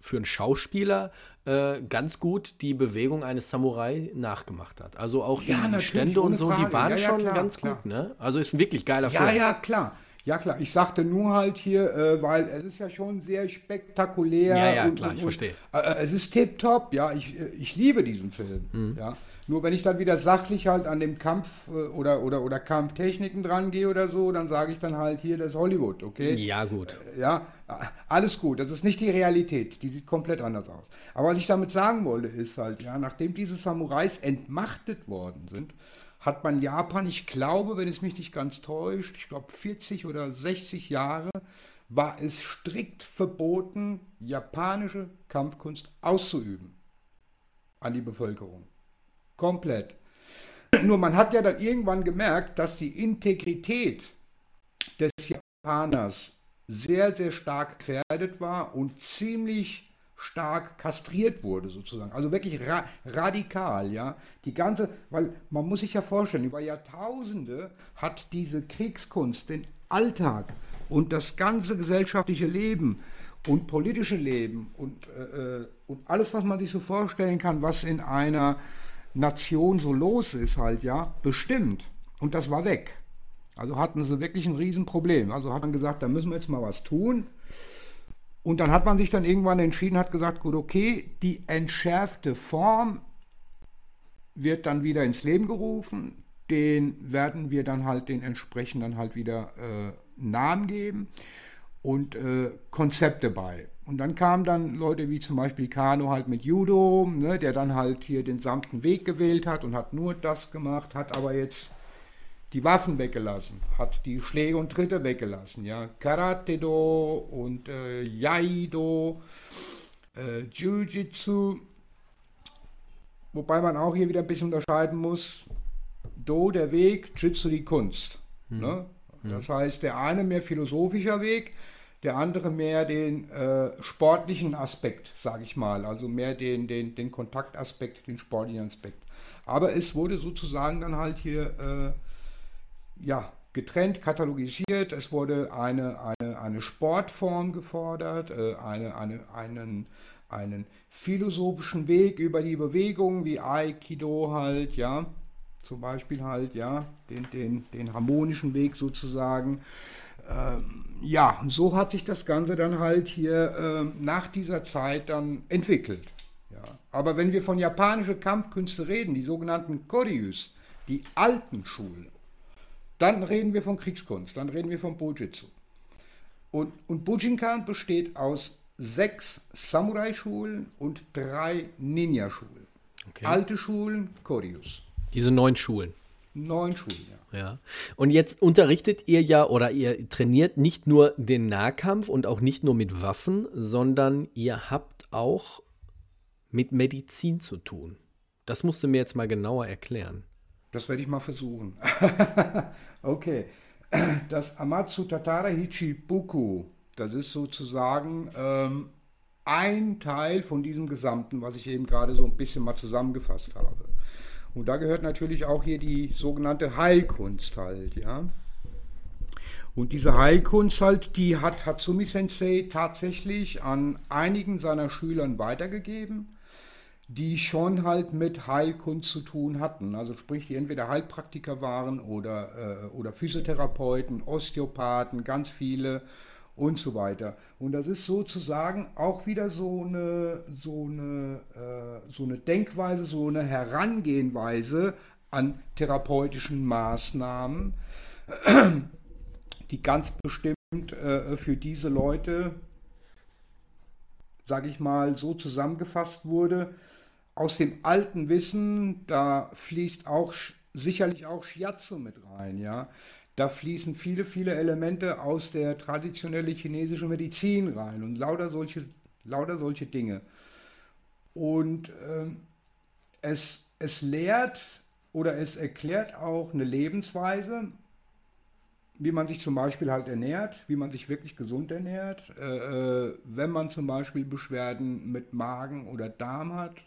für einen Schauspieler äh, ganz gut die Bewegung eines Samurai nachgemacht hat. Also auch die, ja, die Stände und so, Frage. die waren ja, ja, schon klar, ganz klar. gut, ne? Also ist ein wirklich geiler Film. Ja, ja, klar. Ja klar, ich sagte nur halt hier, äh, weil es ist ja schon sehr spektakulär. Ja, ja, und, klar, und, ich verstehe. Äh, es ist tipptopp, ja, ich, äh, ich liebe diesen Film, mhm. ja. Nur wenn ich dann wieder sachlich halt an dem Kampf äh, oder, oder, oder Kampftechniken dran gehe oder so, dann sage ich dann halt hier, das ist Hollywood, okay? Ja, gut. Äh, ja, alles gut. Das ist nicht die Realität. Die sieht komplett anders aus. Aber was ich damit sagen wollte, ist halt, ja, nachdem diese Samurais entmachtet worden sind, hat man Japan, ich glaube, wenn es mich nicht ganz täuscht, ich glaube 40 oder 60 Jahre, war es strikt verboten, japanische Kampfkunst auszuüben an die Bevölkerung. Komplett. Nur man hat ja dann irgendwann gemerkt, dass die Integrität des Japaners sehr, sehr stark gefährdet war und ziemlich stark kastriert wurde sozusagen. Also wirklich ra radikal, ja. Die ganze, weil man muss sich ja vorstellen, über Jahrtausende hat diese Kriegskunst den Alltag und das ganze gesellschaftliche Leben und politische Leben und, äh, äh und alles, was man sich so vorstellen kann, was in einer Nation so los ist halt, ja, bestimmt. Und das war weg. Also hatten sie wirklich ein Riesenproblem. Also hat man gesagt, da müssen wir jetzt mal was tun. Und dann hat man sich dann irgendwann entschieden, hat gesagt, gut, okay, die entschärfte Form wird dann wieder ins Leben gerufen. Den werden wir dann halt den entsprechenden halt wieder äh, Namen geben und äh, Konzepte bei. Und dann kamen dann Leute wie zum Beispiel Kano halt mit Judo, ne, der dann halt hier den sanften Weg gewählt hat und hat nur das gemacht, hat aber jetzt die Waffen weggelassen, hat die Schläge und Tritte weggelassen, ja, Karate-Do und äh, Yaido, äh, Jiu-Jitsu, wobei man auch hier wieder ein bisschen unterscheiden muss, Do der Weg, Jitsu die Kunst. Hm. Ne? Das heißt, der eine mehr philosophischer Weg, der andere mehr den äh, sportlichen Aspekt, sage ich mal, also mehr den, den, den Kontaktaspekt, den sportlichen Aspekt. Aber es wurde sozusagen dann halt hier äh, ja, getrennt, katalogisiert, es wurde eine, eine, eine Sportform gefordert, äh, eine, eine, einen, einen philosophischen Weg über die Bewegung, wie Aikido halt, ja. zum Beispiel halt, ja, den, den, den harmonischen Weg sozusagen. Ähm, ja, so hat sich das Ganze dann halt hier äh, nach dieser Zeit dann entwickelt. Ja. Aber wenn wir von japanischen Kampfkünste reden, die sogenannten Koryus, die alten Schulen, dann reden wir von Kriegskunst, dann reden wir von Bojitsu. Und, und Bujinkan besteht aus sechs Samurai-Schulen und drei Ninja-Schulen. Okay. Alte Schulen, Koryus. Diese neun Schulen. Neun Schulen, ja. ja. Und jetzt unterrichtet ihr ja oder ihr trainiert nicht nur den Nahkampf und auch nicht nur mit Waffen, sondern ihr habt auch mit Medizin zu tun. Das musst du mir jetzt mal genauer erklären. Das werde ich mal versuchen. okay. Das Amatsu Tatara Hichibuku, das ist sozusagen ähm, ein Teil von diesem Gesamten, was ich eben gerade so ein bisschen mal zusammengefasst habe. Und da gehört natürlich auch hier die sogenannte Heilkunst halt, ja. Und diese Heilkunst halt, die hat Hatsumi Sensei tatsächlich an einigen seiner Schülern weitergegeben, die schon halt mit Heilkunst zu tun hatten. Also sprich, die entweder Heilpraktiker waren oder, äh, oder Physiotherapeuten, Osteopathen, ganz viele und so weiter. Und das ist sozusagen auch wieder so eine, so eine, äh, so eine Denkweise, so eine Herangehenweise an therapeutischen Maßnahmen, die ganz bestimmt äh, für diese Leute, sage ich mal, so zusammengefasst wurde. Aus dem alten Wissen, da fließt auch sicherlich auch Shiatsu mit rein, ja. Da fließen viele, viele Elemente aus der traditionellen chinesischen Medizin rein und lauter solche, lauter solche Dinge. Und äh, es, es lehrt oder es erklärt auch eine Lebensweise, wie man sich zum Beispiel halt ernährt, wie man sich wirklich gesund ernährt, äh, äh wenn man zum Beispiel Beschwerden mit Magen oder Darm hat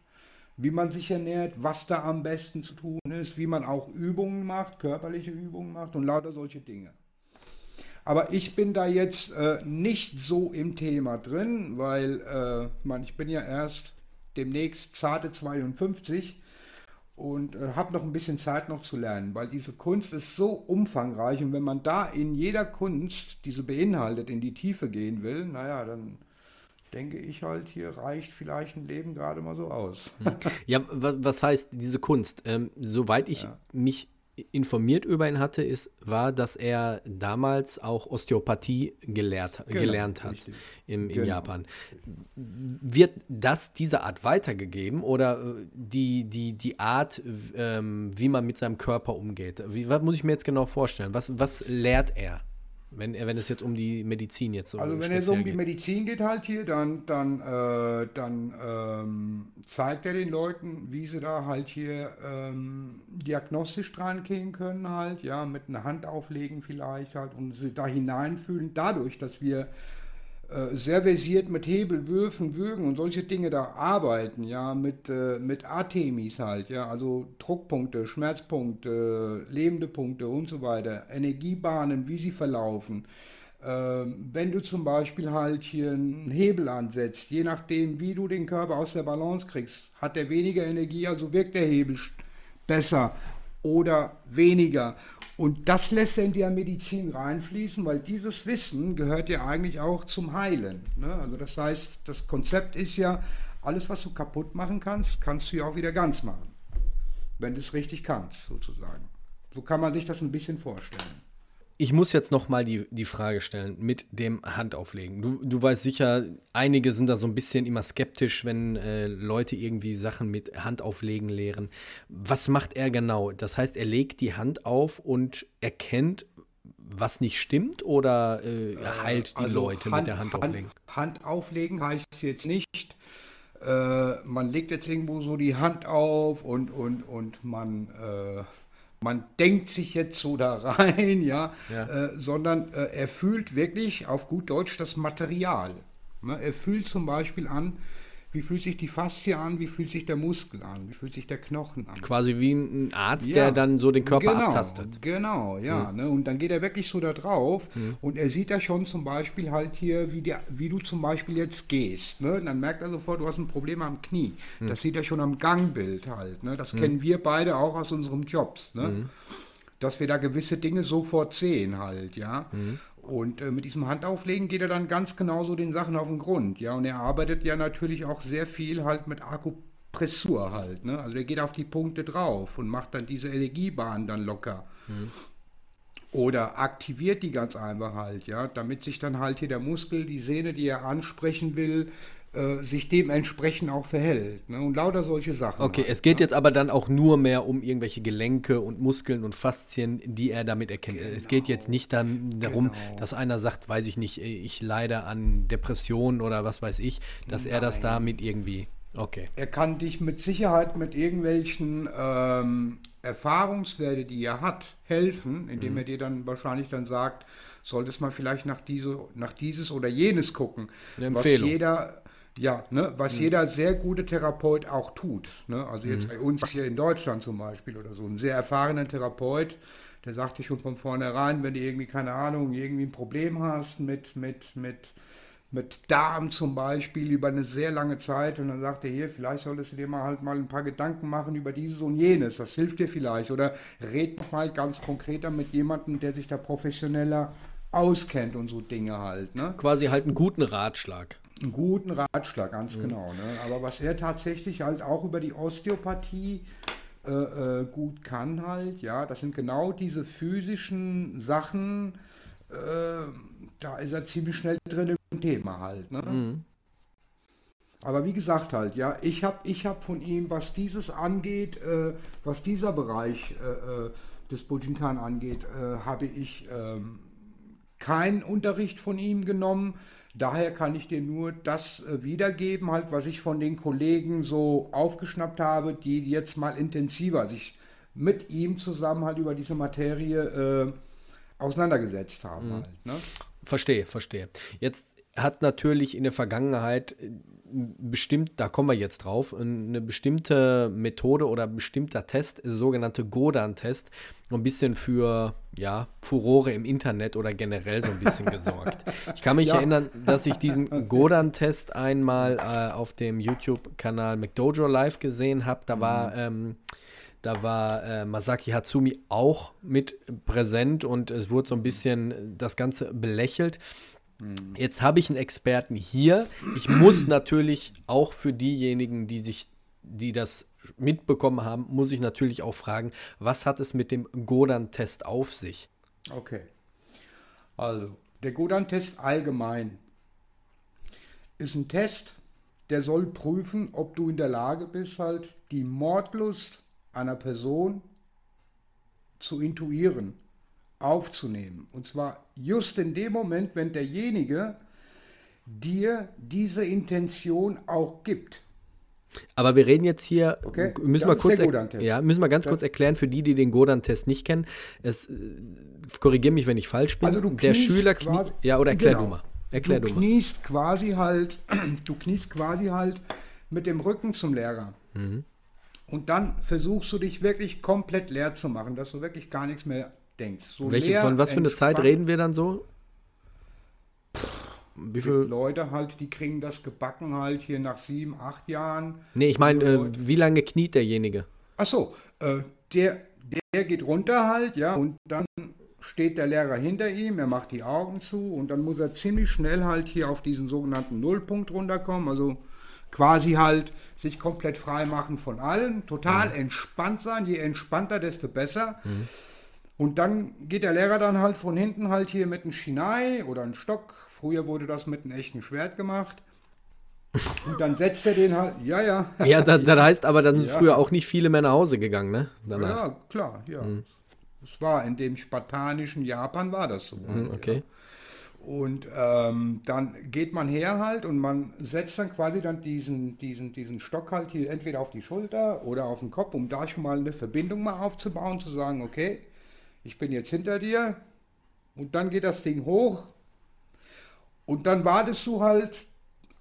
wie man sich ernährt, was da am besten zu tun ist, wie man auch Übungen macht, körperliche Übungen macht und lauter solche Dinge. Aber ich bin da jetzt äh, nicht so im Thema drin, weil äh, man, ich bin ja erst demnächst zarte 52 und äh, habe noch ein bisschen Zeit noch zu lernen, weil diese Kunst ist so umfangreich und wenn man da in jeder Kunst, diese beinhaltet, in die Tiefe gehen will, naja, dann denke ich halt, hier reicht vielleicht ein Leben gerade mal so aus. Hm. Ja, was heißt diese Kunst? Ähm, soweit ich ja. mich informiert über ihn hatte, ist, war, dass er damals auch Osteopathie gelehrt, genau, gelernt hat im, in genau. Japan. Wird das diese Art weitergegeben oder äh, die, die, die Art, ähm, wie man mit seinem Körper umgeht? Wie, was muss ich mir jetzt genau vorstellen? Was, was lehrt er? Wenn, wenn es jetzt um die Medizin jetzt so Also wenn es um die Medizin geht halt hier, dann, dann, äh, dann ähm, zeigt er den Leuten, wie sie da halt hier ähm, diagnostisch dran gehen können halt, ja, mit einer Hand auflegen vielleicht halt und sie da hineinfühlen, dadurch, dass wir sehr versiert mit Hebel, Würfen, Würgen und solche Dinge da arbeiten, ja, mit, äh, mit Artemis halt, ja, also Druckpunkte, Schmerzpunkte, lebende Punkte und so weiter, Energiebahnen, wie sie verlaufen. Ähm, wenn du zum Beispiel halt hier einen Hebel ansetzt, je nachdem, wie du den Körper aus der Balance kriegst, hat er weniger Energie, also wirkt der Hebel besser oder weniger. Und das lässt er in die Medizin reinfließen, weil dieses Wissen gehört ja eigentlich auch zum Heilen. Ne? Also das heißt, das Konzept ist ja, alles, was du kaputt machen kannst, kannst du ja auch wieder ganz machen. Wenn du es richtig kannst, sozusagen. So kann man sich das ein bisschen vorstellen. Ich muss jetzt noch mal die, die Frage stellen mit dem Handauflegen. Du, du weißt sicher, einige sind da so ein bisschen immer skeptisch, wenn äh, Leute irgendwie Sachen mit Handauflegen lehren. Was macht er genau? Das heißt, er legt die Hand auf und erkennt, was nicht stimmt oder äh, heilt die also Leute Hand, mit der Hand auflegen? Hand, Hand auflegen heißt jetzt nicht, äh, man legt jetzt irgendwo so die Hand auf und, und, und man äh, man denkt sich jetzt so da rein, ja, ja. Äh, sondern äh, er fühlt wirklich auf gut Deutsch das Material. Ne? Er fühlt zum Beispiel an, wie fühlt sich die Faszie an, wie fühlt sich der Muskel an, wie fühlt sich der Knochen an. Quasi wie ein Arzt, ja, der dann so den Körper genau, abtastet. Genau, ja. Mhm. Ne? Und dann geht er wirklich so da drauf mhm. und er sieht ja schon zum Beispiel halt hier, wie, der, wie du zum Beispiel jetzt gehst. Ne? Und dann merkt er sofort, du hast ein Problem am Knie. Mhm. Das sieht er schon am Gangbild halt. Ne? Das kennen wir beide auch aus unseren Jobs. Ne? Dass wir da gewisse Dinge sofort sehen halt, ja. Und äh, mit diesem Handauflegen geht er dann ganz genau so den Sachen auf den Grund. Ja, und er arbeitet ja natürlich auch sehr viel halt mit Akupressur halt. Ne? Also er geht auf die Punkte drauf und macht dann diese Energiebahn dann locker. Mhm. Oder aktiviert die ganz einfach halt, ja, damit sich dann halt hier der Muskel, die Sehne, die er ansprechen will, äh, sich dementsprechend auch verhält. Ne? Und lauter solche Sachen. Okay, halt, es geht ne? jetzt aber dann auch nur mehr um irgendwelche Gelenke und Muskeln und Faszien, die er damit erkennt. Genau. Es geht jetzt nicht dann darum, genau. dass einer sagt, weiß ich nicht, ich leide an Depressionen oder was weiß ich, dass Nein. er das damit irgendwie. Okay. Er kann dich mit Sicherheit mit irgendwelchen ähm, Erfahrungswerte, die er hat, helfen, indem mhm. er dir dann wahrscheinlich dann sagt, solltest mal vielleicht nach, diese, nach dieses oder jenes gucken. Eine was jeder ja, ne, was mhm. jeder sehr gute Therapeut auch tut. Ne? Also jetzt mhm. bei uns hier in Deutschland zum Beispiel oder so, ein sehr erfahrener Therapeut, der sagt dir schon von vornherein, wenn du irgendwie, keine Ahnung, irgendwie ein Problem hast mit, mit, mit, mit Darm zum Beispiel über eine sehr lange Zeit und dann sagt er hier, vielleicht solltest du dir mal halt mal ein paar Gedanken machen über dieses und jenes, das hilft dir vielleicht oder red noch mal ganz konkreter mit jemandem, der sich da professioneller auskennt und so Dinge halt. Ne? Quasi halt einen guten Ratschlag einen guten Ratschlag, ganz mhm. genau. Ne? Aber was er tatsächlich halt auch über die Osteopathie äh, äh, gut kann halt, ja, das sind genau diese physischen Sachen, äh, da ist er ziemlich schnell drin im Thema halt. Ne? Mhm. Aber wie gesagt halt, ja, ich habe ich hab von ihm, was dieses angeht, äh, was dieser Bereich äh, äh, des Bujinkan angeht, habe ich ähm, keinen Unterricht von ihm genommen. Daher kann ich dir nur das äh, wiedergeben, halt, was ich von den Kollegen so aufgeschnappt habe, die jetzt mal intensiver sich mit ihm zusammen halt über diese Materie äh, auseinandergesetzt haben. Mhm. Halt, ne? Verstehe, verstehe. Jetzt hat natürlich in der Vergangenheit äh, bestimmt, da kommen wir jetzt drauf, eine bestimmte Methode oder bestimmter Test, der sogenannte Godan-Test, ein bisschen für ja, Furore im Internet oder generell so ein bisschen gesorgt. Ich kann mich ja. erinnern, dass ich diesen Godan-Test einmal äh, auf dem YouTube-Kanal McDojo Live gesehen habe. Da war, mhm. ähm, da war äh, Masaki Hatsumi auch mit präsent und es wurde so ein bisschen das Ganze belächelt. Mhm. Jetzt habe ich einen Experten hier. Ich muss natürlich auch für diejenigen, die sich, die das mitbekommen haben, muss ich natürlich auch fragen, was hat es mit dem Godan-Test auf sich? Okay. Also, der Godan-Test allgemein ist ein Test, der soll prüfen, ob du in der Lage bist, halt die Mordlust einer Person zu intuieren, aufzunehmen. Und zwar just in dem Moment, wenn derjenige dir diese Intention auch gibt. Aber wir reden jetzt hier, okay. müssen, wir kurz, ja, müssen wir ganz das kurz erklären für die, die den Godan-Test nicht kennen. Es, äh, korrigiere mich, wenn ich falsch bin. Also du der Schüler kniet, ja, oder erklär genau. du mal. Erklär du, du kniest quasi halt, du kniest quasi halt mit dem Rücken zum Lehrer. Mhm. Und dann versuchst du dich wirklich komplett leer zu machen, dass du wirklich gar nichts mehr denkst. So Welche, leer, von was für eine Zeit reden wir dann so? Wie viele Leute halt, die kriegen das gebacken halt hier nach sieben, acht Jahren. Nee, ich meine, äh, wie lange kniet derjenige? Ach so, äh, der, der geht runter halt, ja, und dann steht der Lehrer hinter ihm, er macht die Augen zu und dann muss er ziemlich schnell halt hier auf diesen sogenannten Nullpunkt runterkommen, also quasi halt sich komplett frei machen von allem, total mhm. entspannt sein, je entspannter, desto besser. Mhm. Und dann geht der Lehrer dann halt von hinten halt hier mit einem Schinei oder einem Stock Früher wurde das mit einem echten Schwert gemacht. Und dann setzt er den halt, ja, ja. Ja, das, das heißt aber, dann sind ja. früher auch nicht viele mehr nach Hause gegangen, ne? Danach. Ja, klar, ja. Mhm. Das war in dem spartanischen Japan war das so. Mhm, okay. Ja. Und ähm, dann geht man her halt und man setzt dann quasi dann diesen, diesen, diesen Stock halt hier entweder auf die Schulter oder auf den Kopf, um da schon mal eine Verbindung mal aufzubauen, zu sagen, okay, ich bin jetzt hinter dir. Und dann geht das Ding hoch und dann wartest du halt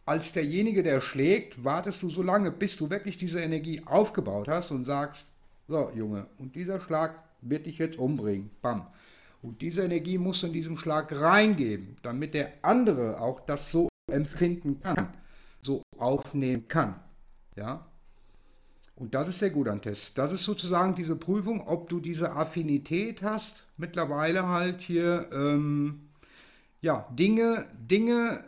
als derjenige, der schlägt, wartest du so lange, bis du wirklich diese Energie aufgebaut hast und sagst, so Junge, und dieser Schlag wird dich jetzt umbringen. Bam. Und diese Energie musst du in diesem Schlag reingeben, damit der andere auch das so empfinden kann, so aufnehmen kann. Ja? Und das ist der Gudan-Test. Das ist sozusagen diese Prüfung, ob du diese Affinität hast, mittlerweile halt hier ähm, ja, Dinge, Dinge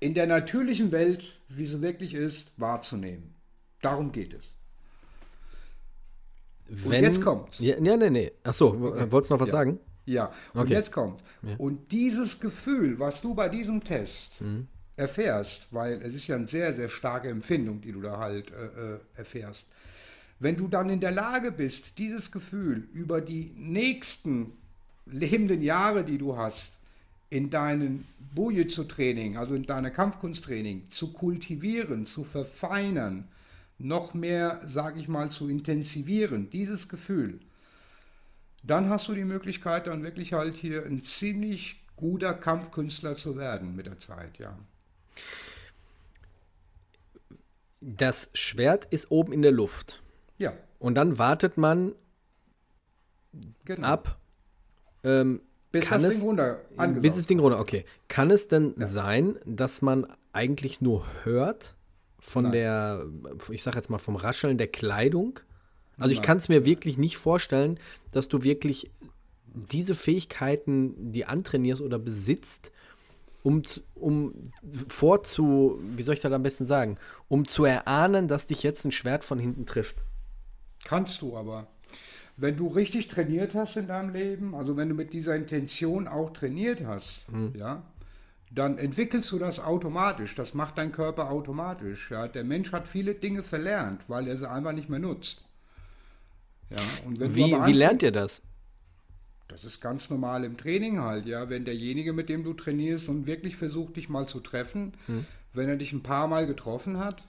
in der natürlichen Welt, wie sie wirklich ist, wahrzunehmen. Darum geht es. Wenn, und jetzt kommt. Ja, nee, nee, nee. Achso, okay. wolltest du noch was ja. sagen? Ja, und okay. jetzt kommt. Ja. Und dieses Gefühl, was du bei diesem Test mhm. Erfährst, weil es ist ja eine sehr, sehr starke Empfindung, die du da halt äh, äh erfährst. Wenn du dann in der Lage bist, dieses Gefühl über die nächsten lebenden Jahre, die du hast, in deinen Bujutsu-Training, also in deiner Kampfkunsttraining, zu kultivieren, zu verfeinern, noch mehr, sage ich mal, zu intensivieren, dieses Gefühl, dann hast du die Möglichkeit, dann wirklich halt hier ein ziemlich guter Kampfkünstler zu werden mit der Zeit, ja. Das Schwert ist oben in der Luft. Ja. Und dann wartet man genau. ab. Ähm, bis das es, Ding runter. Bis das Ding runter, okay. Kann es denn ja. sein, dass man eigentlich nur hört von Nein. der, ich sag jetzt mal, vom Rascheln der Kleidung? Also ich kann es mir wirklich nicht vorstellen, dass du wirklich diese Fähigkeiten, die antrainierst oder besitzt, um, um vorzu, wie soll ich das am besten sagen, um zu erahnen, dass dich jetzt ein Schwert von hinten trifft. Kannst du aber. Wenn du richtig trainiert hast in deinem Leben, also wenn du mit dieser Intention auch trainiert hast, hm. ja, dann entwickelst du das automatisch. Das macht dein Körper automatisch. Ja. Der Mensch hat viele Dinge verlernt, weil er sie einfach nicht mehr nutzt. Ja, wie, wie lernt ihr das? Das ist ganz normal im Training halt, ja. Wenn derjenige, mit dem du trainierst und wirklich versucht, dich mal zu treffen, hm. wenn er dich ein paar Mal getroffen hat,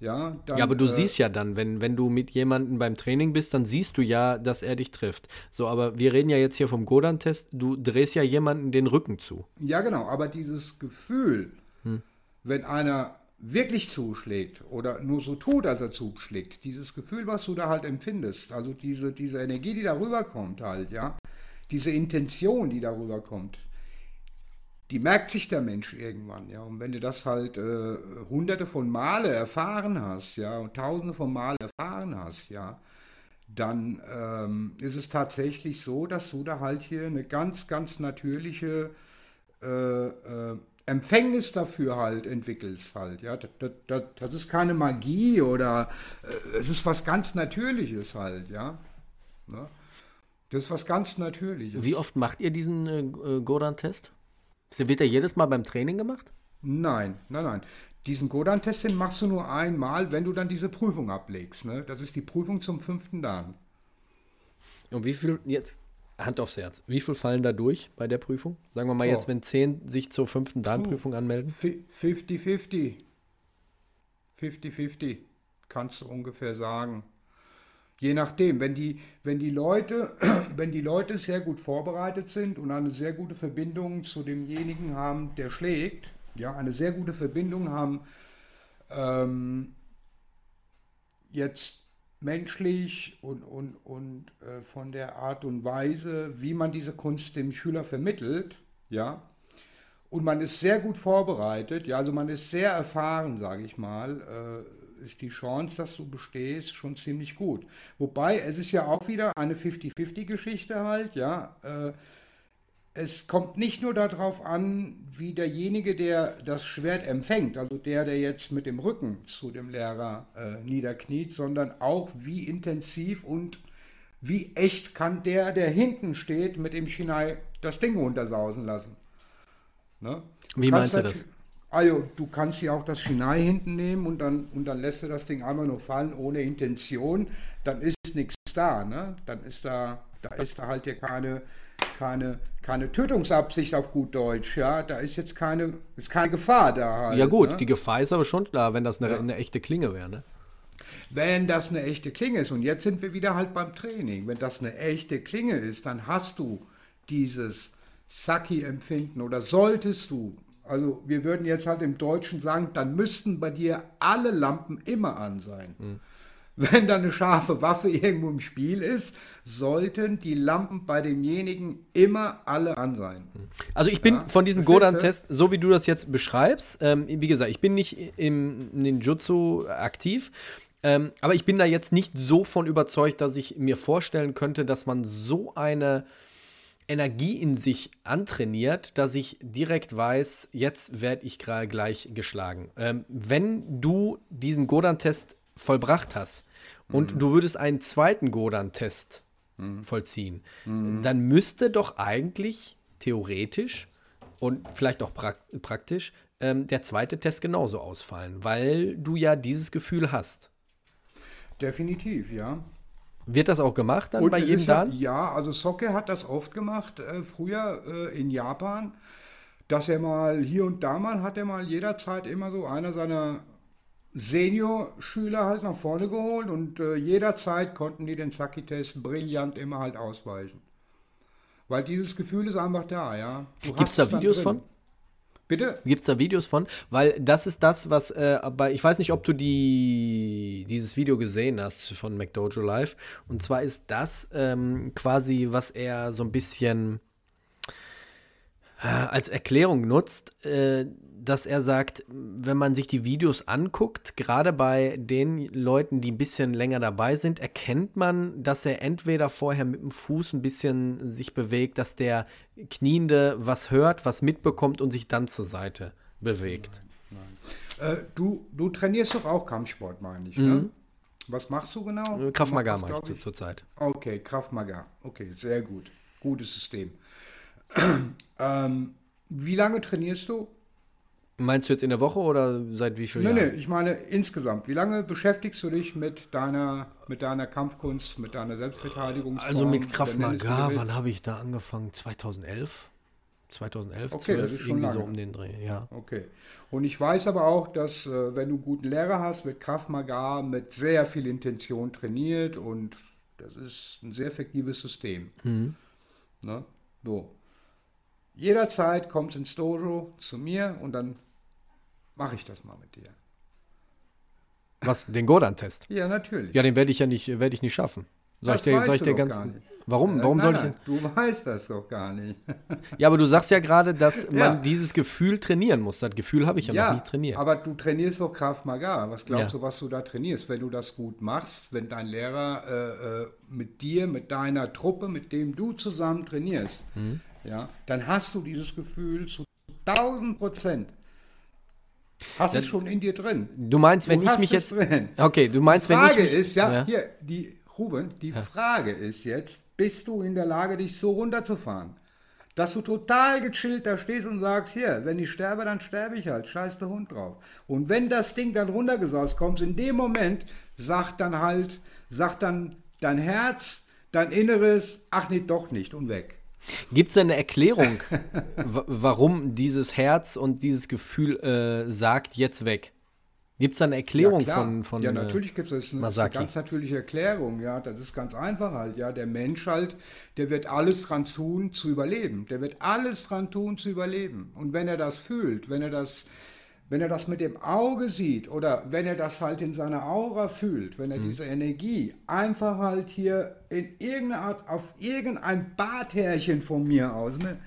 ja, dann, ja, aber du äh, siehst ja dann, wenn, wenn du mit jemandem beim Training bist, dann siehst du ja, dass er dich trifft. So, aber wir reden ja jetzt hier vom Godan-Test, du drehst ja jemanden den Rücken zu. Ja, genau, aber dieses Gefühl, hm. wenn einer wirklich zuschlägt oder nur so tut, als er zuschlägt, dieses Gefühl, was du da halt empfindest, also diese, diese Energie, die darüber kommt halt, ja, diese Intention, die darüber kommt, die merkt sich der Mensch irgendwann, ja. Und wenn du das halt äh, hunderte von Male erfahren hast, ja, und tausende von Male erfahren hast, ja, dann ähm, ist es tatsächlich so, dass du da halt hier eine ganz, ganz natürliche äh, äh, Empfängnis dafür halt entwickelst halt. Ja, das, das, das ist keine Magie oder äh, es ist was ganz Natürliches halt, ja. Ne? Das ist was ganz Natürliches. Wie oft macht ihr diesen äh, äh Godan-Test? Wird der jedes Mal beim Training gemacht? Nein, nein, nein. Diesen Godan-Test, den machst du nur einmal, wenn du dann diese Prüfung ablegst. Ne? Das ist die Prüfung zum fünften Dan. Und wie viel jetzt Hand aufs Herz. Wie viel fallen da durch bei der Prüfung? Sagen wir mal oh. jetzt, wenn zehn sich zur fünften Darmprüfung anmelden? 50-50. 50-50, kannst du ungefähr sagen. Je nachdem, wenn die, wenn die Leute, wenn die Leute sehr gut vorbereitet sind und eine sehr gute Verbindung zu demjenigen haben, der schlägt, ja, eine sehr gute Verbindung haben, ähm, jetzt menschlich und, und, und äh, von der Art und Weise, wie man diese Kunst dem Schüler vermittelt, ja. Und man ist sehr gut vorbereitet, ja, also man ist sehr erfahren, sage ich mal, äh, ist die Chance, dass du bestehst, schon ziemlich gut. Wobei, es ist ja auch wieder eine 50-50-Geschichte halt, ja. Äh, es kommt nicht nur darauf an, wie derjenige, der das Schwert empfängt, also der, der jetzt mit dem Rücken zu dem Lehrer äh, niederkniet, sondern auch, wie intensiv und wie echt kann der, der hinten steht, mit dem Shinai das Ding runtersausen lassen. Ne? Wie meinst du das? Also, du kannst ja auch das Shinai hinten nehmen und dann, und dann lässt du das Ding einmal nur fallen ohne Intention, dann ist nichts da. Ne? Dann ist da, da ist da halt ja keine keine, keine Tötungsabsicht auf gut Deutsch, ja. Da ist jetzt keine, ist keine Gefahr da halt, Ja gut, ne? die Gefahr ist aber schon da, wenn das eine, ja. eine echte Klinge wäre, ne? Wenn das eine echte Klinge ist, und jetzt sind wir wieder halt beim Training, wenn das eine echte Klinge ist, dann hast du dieses Saki-Empfinden oder solltest du Also wir würden jetzt halt im Deutschen sagen, dann müssten bei dir alle Lampen immer an sein. Mhm. Wenn da eine scharfe Waffe irgendwo im Spiel ist, sollten die Lampen bei demjenigen immer alle an sein. Also ich bin ja, von diesem Godan-Test, so wie du das jetzt beschreibst, ähm, wie gesagt, ich bin nicht im Ninjutsu aktiv, ähm, aber ich bin da jetzt nicht so von überzeugt, dass ich mir vorstellen könnte, dass man so eine Energie in sich antrainiert, dass ich direkt weiß, jetzt werde ich gerade gleich geschlagen. Ähm, wenn du diesen Godan-Test vollbracht hast und mhm. du würdest einen zweiten Godan-Test mhm. vollziehen, mhm. dann müsste doch eigentlich theoretisch und vielleicht auch prak praktisch ähm, der zweite Test genauso ausfallen, weil du ja dieses Gefühl hast. Definitiv, ja. Wird das auch gemacht dann Und bei jedem Dan? Ja, also Socke hat das oft gemacht, äh, früher äh, in Japan, dass er mal hier und da mal, hat er mal jederzeit immer so einer seiner Senior-Schüler halt nach vorne geholt und äh, jederzeit konnten die den Saki-Test brillant immer halt ausweichen. Weil dieses Gefühl ist einfach da, ja. Gibt es da Videos von? Bitte? Gibt es da Videos von? Weil das ist das, was, äh, aber ich weiß nicht, ob du die, dieses Video gesehen hast von McDojo Live. Und zwar ist das ähm, quasi, was er so ein bisschen äh, als Erklärung nutzt, äh, dass er sagt, wenn man sich die Videos anguckt, gerade bei den Leuten, die ein bisschen länger dabei sind, erkennt man, dass er entweder vorher mit dem Fuß ein bisschen sich bewegt, dass der Kniende was hört, was mitbekommt und sich dann zur Seite bewegt. Nein, nein. Äh, du, du trainierst doch auch Kampfsport, meine ich, ne? mhm. ne? Was machst du genau? Äh, Kraft Maga mache ich zurzeit. Okay, Kraft Maga. Okay, sehr gut. Gutes System. ähm, wie lange trainierst du? Meinst du jetzt in der Woche oder seit wie vielen Jahren? Nee, nee, ich meine insgesamt. Wie lange beschäftigst du dich mit deiner, mit deiner Kampfkunst, mit deiner Selbstverteidigung? Also mit Kraft Maga, wann habe ich da angefangen? 2011? 2011, okay, 12, das ist schon irgendwie lange. so um den Dreh, ja. Okay. Und ich weiß aber auch, dass äh, wenn du einen guten Lehrer hast, wird Kraft Maga mit sehr viel Intention trainiert und das ist ein sehr effektives System. Mhm. Ne? So. Jederzeit kommt ins Dojo zu mir und dann mache ich das mal mit dir. Was, den Godan-Test? Ja, natürlich. Ja, den werde ich ja nicht, werde ich nicht schaffen. Sag das ich dir, sag ich dir ganz. Warum? Warum nein, soll ich? du weißt das doch gar nicht. ja, aber du sagst ja gerade, dass man ja. dieses Gefühl trainieren muss. Das Gefühl habe ich ja, ja, noch nie trainiert. Aber du trainierst doch Kraft Maga. Was glaubst ja. du, was du da trainierst? Wenn du das gut machst, wenn dein Lehrer äh, äh mit dir, mit deiner Truppe, mit dem du zusammen trainierst, mhm. ja, dann hast du dieses Gefühl zu 1000 Prozent. Hast es schon in dir drin. Du meinst, wenn du ich mich jetzt. Drin. Okay, du meinst, wenn ich. Die Frage ist ja, ja, hier, die, Ruben, die ja. Frage ist jetzt, bist du in der Lage, dich so runterzufahren? Dass du total gechillt da stehst und sagst, hier, wenn ich sterbe, dann sterbe ich halt, scheiß der Hund drauf. Und wenn das Ding dann runtergesaust kommt, in dem Moment sagt dann halt, sagt dann dein Herz, dein Inneres, ach nee, doch nicht und weg. Gibt es eine Erklärung, warum dieses Herz und dieses Gefühl äh, sagt, jetzt weg? Gibt es da eine Erklärung ja, von, von Ja, natürlich gibt es eine, eine ganz natürliche Erklärung. Ja, das ist ganz einfach halt. Ja, der Mensch halt, der wird alles dran tun, zu überleben. Der wird alles dran tun, zu überleben. Und wenn er das fühlt, wenn er das wenn er das mit dem Auge sieht oder wenn er das halt in seiner Aura fühlt, wenn er mhm. diese Energie einfach halt hier in irgendeiner Art auf irgendein Barthärchen von mir aus, ne,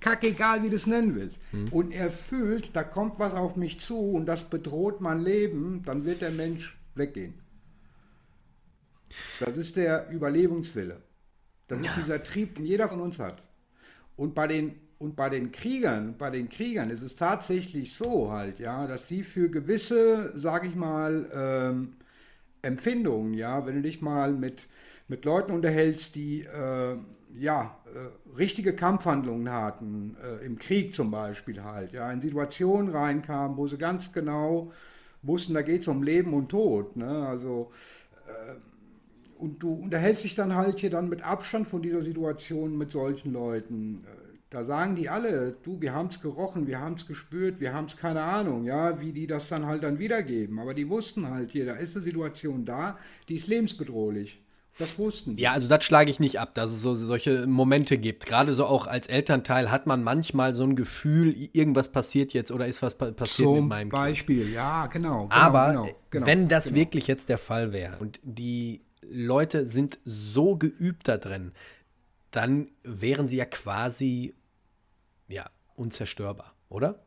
kackegal wie du es nennen willst, mhm. und er fühlt, da kommt was auf mich zu und das bedroht mein Leben, dann wird der Mensch weggehen. Das ist der Überlebenswille. Das ist dieser Trieb, den jeder von uns hat. Und bei den und bei den Kriegern, bei den Kriegern ist es tatsächlich so halt, ja, dass die für gewisse, sag ich mal, ähm, Empfindungen, ja, wenn du dich mal mit, mit Leuten unterhältst, die äh, ja, äh, richtige Kampfhandlungen hatten, äh, im Krieg zum Beispiel halt, ja, in Situationen reinkamen, wo sie ganz genau wussten, da geht es um Leben und Tod, ne, also äh, und du unterhältst dich dann halt hier dann mit Abstand von dieser Situation mit solchen Leuten. Da sagen die alle, du, wir haben es gerochen, wir haben es gespürt, wir haben es keine Ahnung, ja, wie die das dann halt dann wiedergeben. Aber die wussten halt hier, da ist eine Situation da, die ist lebensbedrohlich. Das wussten die. Ja, also das schlage ich nicht ab, dass es so solche Momente gibt. Gerade so auch als Elternteil hat man manchmal so ein Gefühl, irgendwas passiert jetzt oder ist was passiert Zum mit meinem Beispiel, Kind. ja, genau. genau Aber genau, genau, wenn das genau. wirklich jetzt der Fall wäre und die Leute sind so geübt da drin, dann wären sie ja quasi ja, unzerstörbar, oder?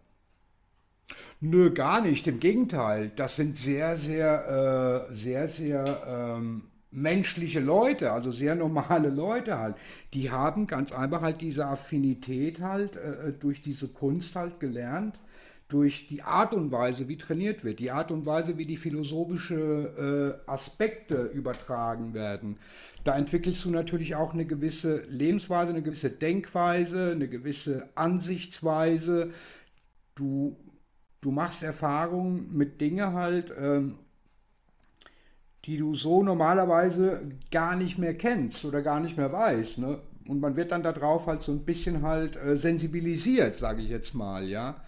Nö, gar nicht. Im Gegenteil. Das sind sehr, sehr, äh, sehr, sehr ähm, menschliche Leute, also sehr normale Leute halt. Die haben ganz einfach halt diese Affinität halt äh, durch diese Kunst halt gelernt, durch die Art und Weise, wie trainiert wird, die Art und Weise, wie die philosophische äh, Aspekte übertragen werden. Da entwickelst du natürlich auch eine gewisse Lebensweise, eine gewisse Denkweise, eine gewisse Ansichtsweise. Du, du machst Erfahrungen mit Dingen halt, ähm, die du so normalerweise gar nicht mehr kennst oder gar nicht mehr weißt. Ne? Und man wird dann darauf halt so ein bisschen halt äh, sensibilisiert, sage ich jetzt mal, ja.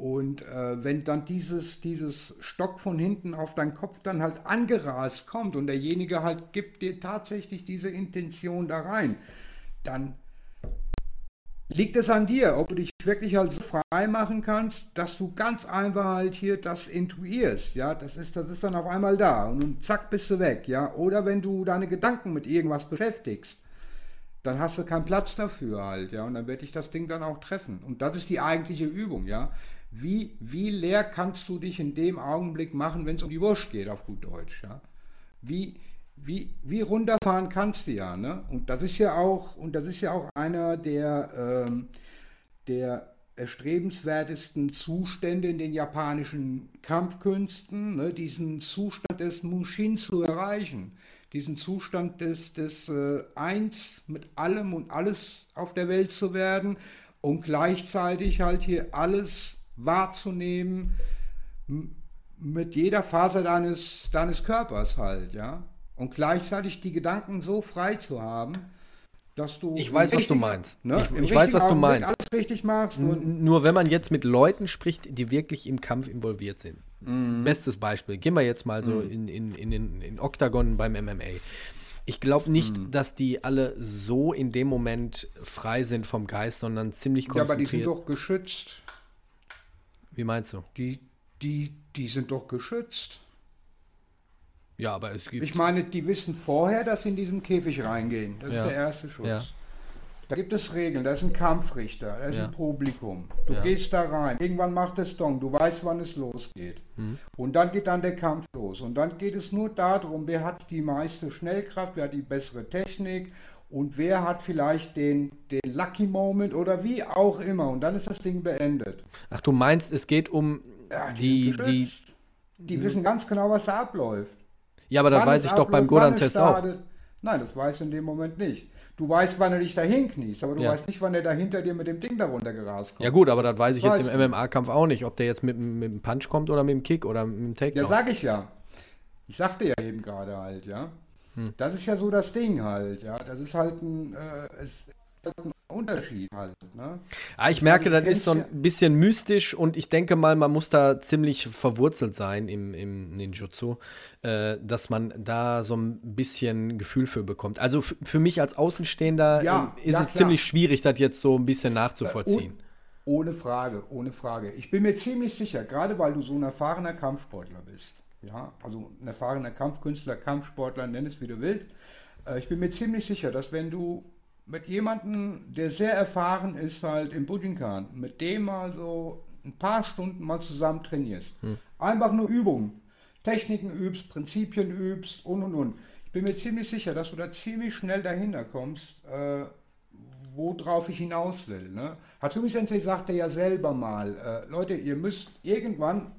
Und äh, wenn dann dieses, dieses Stock von hinten auf deinen Kopf dann halt angerast kommt und derjenige halt gibt dir tatsächlich diese Intention da rein, dann liegt es an dir, ob du dich wirklich halt so frei machen kannst, dass du ganz einfach halt hier das intuierst, ja, das ist, das ist dann auf einmal da und, zack bist du weg, ja, oder wenn du deine Gedanken mit irgendwas beschäftigst, dann hast du keinen Platz dafür halt, ja, und dann werde ich das Ding dann auch treffen. Und das ist die eigentliche Übung, ja, wie, wie leer kannst du dich in dem Augenblick machen, wenn es um die Wurst geht, auf gut Deutsch, ja, wie, wie, wie runterfahren kannst du ja, ne? Und das ist ja auch, und das ist ja auch einer der, ähm, der erstrebenswertesten Zustände in den japanischen Kampfkünsten, ne? diesen Zustand des Mushin zu erreichen, diesen Zustand des, des äh, Eins mit allem und alles auf der Welt zu werden und gleichzeitig halt hier alles wahrzunehmen mit jeder Faser deines, deines Körpers halt, ja und gleichzeitig die Gedanken so frei zu haben, dass du. Ich weiß, was du meinst. Ne, ich, ich weiß, was du meinst. Alles richtig machst. Nur wenn man jetzt mit Leuten spricht, die wirklich im Kampf involviert sind. Mhm. Bestes Beispiel. Gehen wir jetzt mal so mhm. in, in, in, in, in Octagon beim MMA. Ich glaube nicht, mhm. dass die alle so in dem Moment frei sind vom Geist, sondern ziemlich konzentriert. Ja, aber die sind doch geschützt. Wie meinst du? Die, die, die sind doch geschützt. Ja, aber es gibt. Ich meine, die wissen vorher, dass sie in diesen Käfig reingehen. Das ja. ist der erste Schutz. Ja. Da gibt es Regeln, da ist ein Kampfrichter, da ist ja. ein Publikum. Du ja. gehst da rein, irgendwann macht es Dong, du weißt, wann es losgeht. Mhm. Und dann geht dann der Kampf los. Und dann geht es nur darum, wer hat die meiste Schnellkraft, wer hat die bessere Technik und wer hat vielleicht den, den Lucky Moment oder wie auch immer. Und dann ist das Ding beendet. Ach, du meinst, es geht um ja, die. Die, die, die wissen ganz genau, was da abläuft. Ja, aber das weiß ich doch beim Godan-Test auch. Nein, das weiß du in dem Moment nicht. Du weißt, wann er dich dahin kniest, aber du ja. weißt nicht, wann er da hinter dir mit dem Ding darunter gerast kommt. Ja gut, aber das weiß ich das jetzt im MMA-Kampf auch nicht, ob der jetzt mit, mit dem Punch kommt oder mit dem Kick oder mit dem Takedown. Ja, sag ich ja. Ich sagte ja eben gerade halt, ja. Hm. Das ist ja so das Ding halt, ja. Das ist halt ein, äh, es, ein Unterschied halt. Ne? Ah, ich merke, das ist so ein bisschen mystisch und ich denke mal, man muss da ziemlich verwurzelt sein im, im Ninjutsu, äh, dass man da so ein bisschen Gefühl für bekommt. Also für mich als Außenstehender ja, äh, ist ja, es klar. ziemlich schwierig, das jetzt so ein bisschen nachzuvollziehen. Äh, ohne Frage, ohne Frage. Ich bin mir ziemlich sicher, gerade weil du so ein erfahrener Kampfsportler bist, ja, also ein erfahrener Kampfkünstler, Kampfsportler, nenn es wie du willst, äh, ich bin mir ziemlich sicher, dass wenn du mit jemandem, der sehr erfahren ist, halt im Bujinkan, mit dem mal so ein paar Stunden mal zusammen trainierst. Hm. Einfach nur Übungen. Techniken übst, Prinzipien übst und und und. Ich bin mir ziemlich sicher, dass du da ziemlich schnell dahinter kommst, äh, worauf ich hinaus will. Ne? Hatsumi Sensei sagte ja selber mal, äh, Leute, ihr müsst irgendwann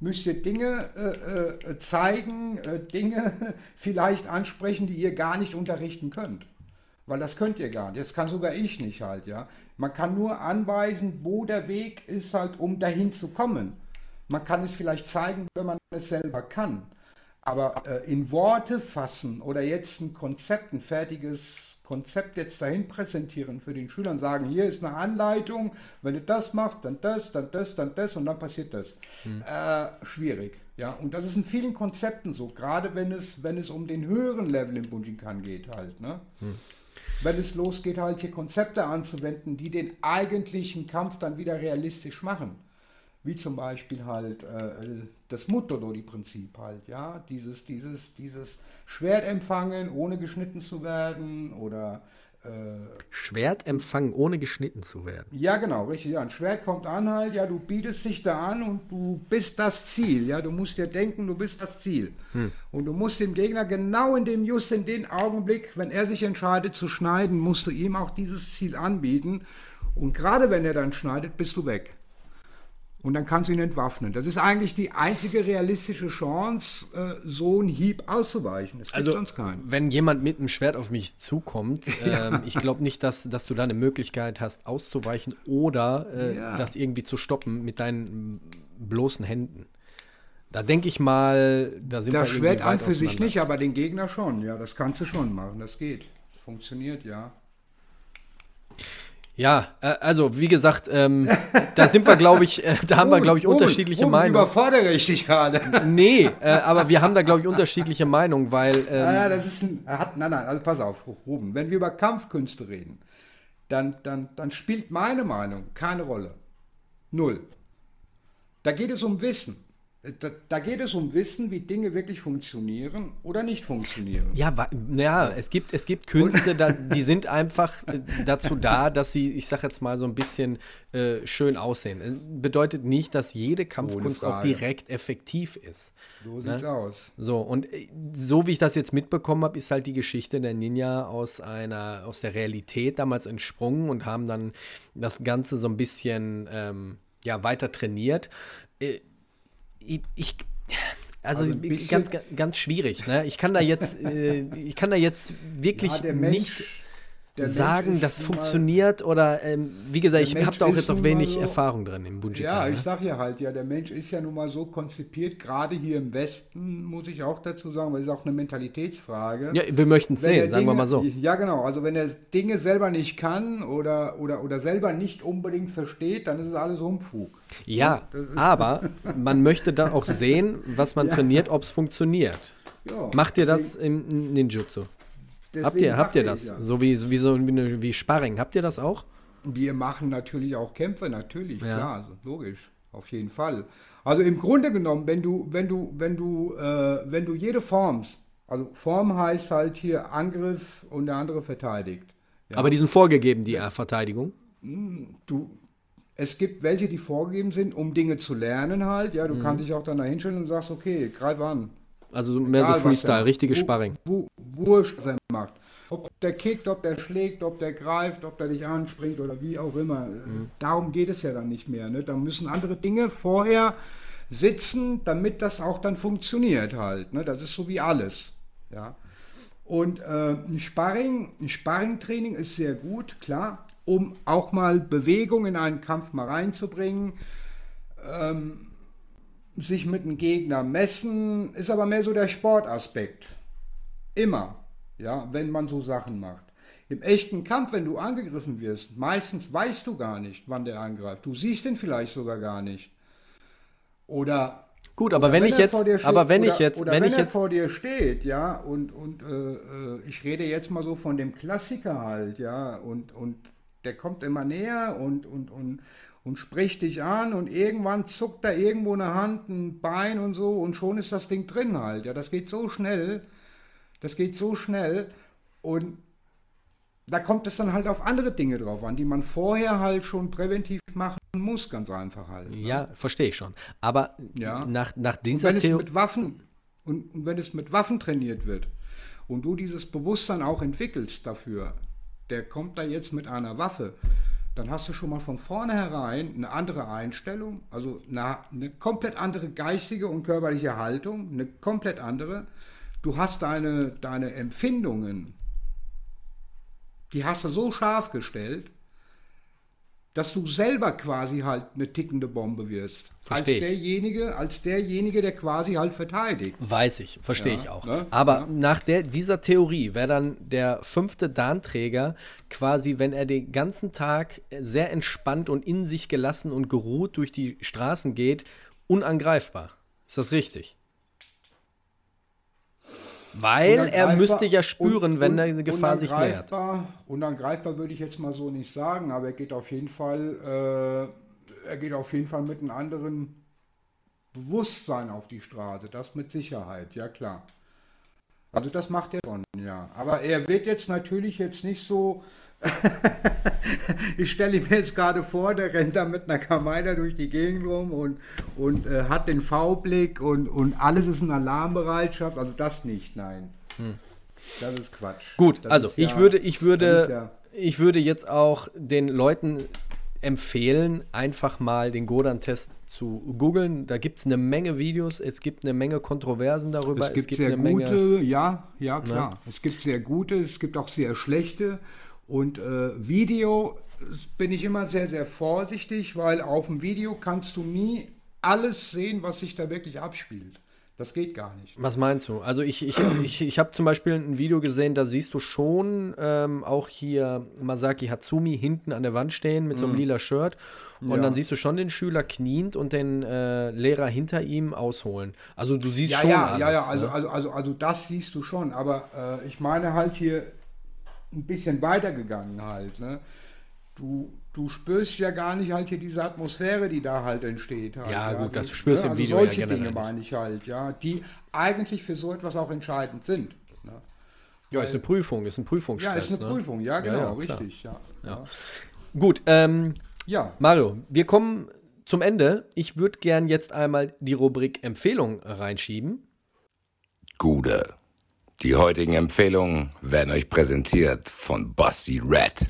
müsst ihr Dinge äh, äh zeigen, äh, Dinge vielleicht ansprechen, die ihr gar nicht unterrichten könnt. Weil das könnt ihr gar nicht. Das kann sogar ich nicht halt, ja. Man kann nur anweisen, wo der Weg ist halt, um dahin zu kommen. Man kann es vielleicht zeigen, wenn man es selber kann. Aber äh, in Worte fassen oder jetzt ein Konzept, ein fertiges Konzept jetzt dahin präsentieren für den Schülern, sagen, hier ist eine Anleitung, wenn du das machst, dann das, dann das, dann das und dann passiert das. Hm. Äh, schwierig. Ja, und das ist in vielen Konzepten so, gerade wenn es, wenn es um den höheren Level im Bunjinkan geht halt. Ne? Hm. Wenn es losgeht, halt hier Konzepte anzuwenden, die den eigentlichen Kampf dann wieder realistisch machen. Wie zum Beispiel halt äh, das Mutodori-Prinzip halt, ja, dieses, dieses, dieses Schwert empfangen, ohne geschnitten zu werden oder äh, Schwert empfangen, ohne geschnitten zu werden. Ja, genau, richtig. Ja, ein Schwert kommt an halt, ja, du bietest dich da an und du bist das Ziel. Ja, du musst dir denken, du bist das Ziel. Hm. Und du musst dem Gegner genau in dem, just in dem Augenblick, wenn er sich entscheidet zu schneiden, musst du ihm auch dieses Ziel anbieten. Und gerade wenn er dann schneidet, bist du weg und dann kannst du ihn entwaffnen. Das ist eigentlich die einzige realistische Chance, äh, so einen Hieb auszuweichen. Es also, sonst keinen. Wenn jemand mit einem Schwert auf mich zukommt, ja. ähm, ich glaube nicht, dass, dass du da eine Möglichkeit hast, auszuweichen oder äh, ja. das irgendwie zu stoppen mit deinen bloßen Händen. Da denke ich mal, da sind das wir Schwert an für sich nicht, aber den Gegner schon. Ja, das kannst du schon machen. Das geht. Das funktioniert, ja. Ja, äh, also wie gesagt, ähm, da sind wir, glaube ich, äh, da haben wir, glaube ich, unterschiedliche Ruben, Meinungen. überfordere ich dich gerade. Nee, äh, aber wir haben da, glaube ich, unterschiedliche Meinungen, weil. Ähm, ja, das ist ein. Hat, nein, nein, also pass auf, Ruben, wenn wir über Kampfkünste reden, dann, dann, dann spielt meine Meinung keine Rolle. Null. Da geht es um Wissen. Da, da, geht es um Wissen, wie Dinge wirklich funktionieren oder nicht funktionieren. Ja, ja es, gibt, es gibt Künste, da, die sind einfach äh, dazu da, dass sie, ich sag jetzt mal, so ein bisschen äh, schön aussehen. Äh, bedeutet nicht, dass jede Kampfkunst auch direkt effektiv ist. So ne? sieht's aus. So, und äh, so wie ich das jetzt mitbekommen habe, ist halt die Geschichte der Ninja aus einer, aus der Realität damals entsprungen und haben dann das Ganze so ein bisschen ähm, ja, weiter trainiert. Ich, ich also, also ganz, ganz schwierig. Ne? Ich kann da jetzt, äh, ich kann da jetzt wirklich ja, nicht sagen, das funktioniert oder ähm, wie gesagt, ich habe da auch jetzt noch wenig so, Erfahrung drin im Bungie. Ja, ich ne? sage ja halt, ja, der Mensch ist ja nun mal so konzipiert, gerade hier im Westen, muss ich auch dazu sagen, weil es ist auch eine Mentalitätsfrage. Ja, wir möchten es sehen, sagen Dinge, wir mal so. Ja, genau, also wenn er Dinge selber nicht kann oder, oder, oder selber nicht unbedingt versteht, dann ist es alles Humfug. Ja, aber man möchte da auch sehen, was man ja. trainiert, ob es funktioniert. Ja, Macht ihr das im Ninjutsu? Habt ihr, habt ihr das? Ja. So wie, wie, so, wie, wie Sparring. Habt ihr das auch? Wir machen natürlich auch Kämpfe, natürlich, ja. klar, also logisch, auf jeden Fall. Also im Grunde genommen, wenn du, wenn du, wenn du, äh, wenn du jede Form, also Form heißt halt hier Angriff und der andere verteidigt. Ja. Aber die sind vorgegeben, die Verteidigung? Hm, du, es gibt welche, die vorgegeben sind, um Dinge zu lernen halt. Ja, du mhm. kannst dich auch dann da hinstellen und sagst, okay, greif an. Also mehr Egal, so Freestyle, richtige Sparring. Wurscht, was er macht. Ob der kickt, ob der schlägt, ob der greift, ob der dich anspringt oder wie auch immer. Mhm. Darum geht es ja dann nicht mehr. Ne? Da müssen andere Dinge vorher sitzen, damit das auch dann funktioniert halt. Ne? Das ist so wie alles. Ja. Und äh, ein Sparring, ein Sparringtraining ist sehr gut, klar, um auch mal Bewegung in einen Kampf mal reinzubringen. Ähm, sich mit einem Gegner messen, ist aber mehr so der Sportaspekt. Immer, ja, wenn man so Sachen macht. Im echten Kampf, wenn du angegriffen wirst, meistens weißt du gar nicht, wann der angreift. Du siehst ihn vielleicht sogar gar nicht. Oder Gut, aber wenn, wenn ich jetzt, steht, aber wenn oder, ich jetzt, wenn, wenn ich er jetzt vor dir steht, ja, und und äh, äh, ich rede jetzt mal so von dem Klassiker halt, ja, und und der kommt immer näher und und und und spricht dich an und irgendwann zuckt da irgendwo eine Hand, ein Bein und so und schon ist das Ding drin halt. Ja, das geht so schnell. Das geht so schnell und da kommt es dann halt auf andere Dinge drauf an, die man vorher halt schon präventiv machen muss, ganz einfach halt. Ne? Ja, verstehe ich schon. Aber ja. nach, nach dieser und wenn es mit Waffen und, und wenn es mit Waffen trainiert wird und du dieses Bewusstsein auch entwickelst dafür, der kommt da jetzt mit einer Waffe dann hast du schon mal von vornherein eine andere Einstellung, also eine, eine, komplett andere geistige und körperliche Haltung, eine komplett andere. Du hast deine, deine Empfindungen, die hast du so scharf gestellt, dass du selber quasi halt eine tickende Bombe wirst. Versteh als derjenige, als derjenige, der quasi halt verteidigt. Weiß ich, verstehe ja, ich auch. Ne? Aber ja. nach der, dieser Theorie wäre dann der fünfte Darnträger quasi, wenn er den ganzen Tag sehr entspannt und in sich gelassen und geruht durch die Straßen geht, unangreifbar. Ist das richtig? Weil er müsste ja spüren, und, wenn eine Gefahr sich nähert. Unangreifbar würde ich jetzt mal so nicht sagen, aber er geht auf jeden Fall, äh, er geht auf jeden Fall mit einem anderen Bewusstsein auf die Straße. Das mit Sicherheit, ja klar. Also das macht er schon, ja. Aber er wird jetzt natürlich jetzt nicht so. ich stelle mir jetzt gerade vor, der rennt da mit einer Kameida durch die Gegend rum und, und äh, hat den V-Blick und, und alles ist in Alarmbereitschaft. Also das nicht, nein. Hm. Das ist Quatsch. Gut, das also ich ja, würde, ich würde, ja, ich würde jetzt auch den Leuten empfehlen, einfach mal den Godan-Test zu googeln. Da gibt es eine Menge Videos, es gibt eine Menge Kontroversen darüber. Es gibt, es gibt sehr gute, Menge, ja, ja klar. Ne? Es gibt sehr gute, es gibt auch sehr schlechte. Und äh, Video bin ich immer sehr, sehr vorsichtig, weil auf dem Video kannst du nie alles sehen, was sich da wirklich abspielt. Das geht gar nicht. Was meinst du? Also ich, ich, ich, ich habe zum Beispiel ein Video gesehen, da siehst du schon ähm, auch hier Masaki Hatsumi hinten an der Wand stehen mit so einem mm. lila Shirt. Und ja. dann siehst du schon den Schüler kniend und den äh, Lehrer hinter ihm ausholen. Also du siehst ja, schon. Ja, alles, ja, ja, also, ne? also, also, also das siehst du schon. Aber äh, ich meine halt hier ein bisschen weitergegangen halt. Ne? Du, du spürst ja gar nicht halt hier diese Atmosphäre, die da halt entsteht. Halt, ja, ja, gut, das spürst du ja, im also Video solche ja Dinge meine ich halt, ja, die eigentlich für so etwas auch entscheidend sind. Ne? Ja, ist eine Prüfung, ist ein Prüfungstest. Ja, ist eine ne? Prüfung, ja, genau, ja, richtig, ja. ja. Gut, ähm, ja. Mario, wir kommen zum Ende. Ich würde gern jetzt einmal die Rubrik Empfehlung reinschieben. Gute. Die heutigen Empfehlungen werden euch präsentiert von Basti Red.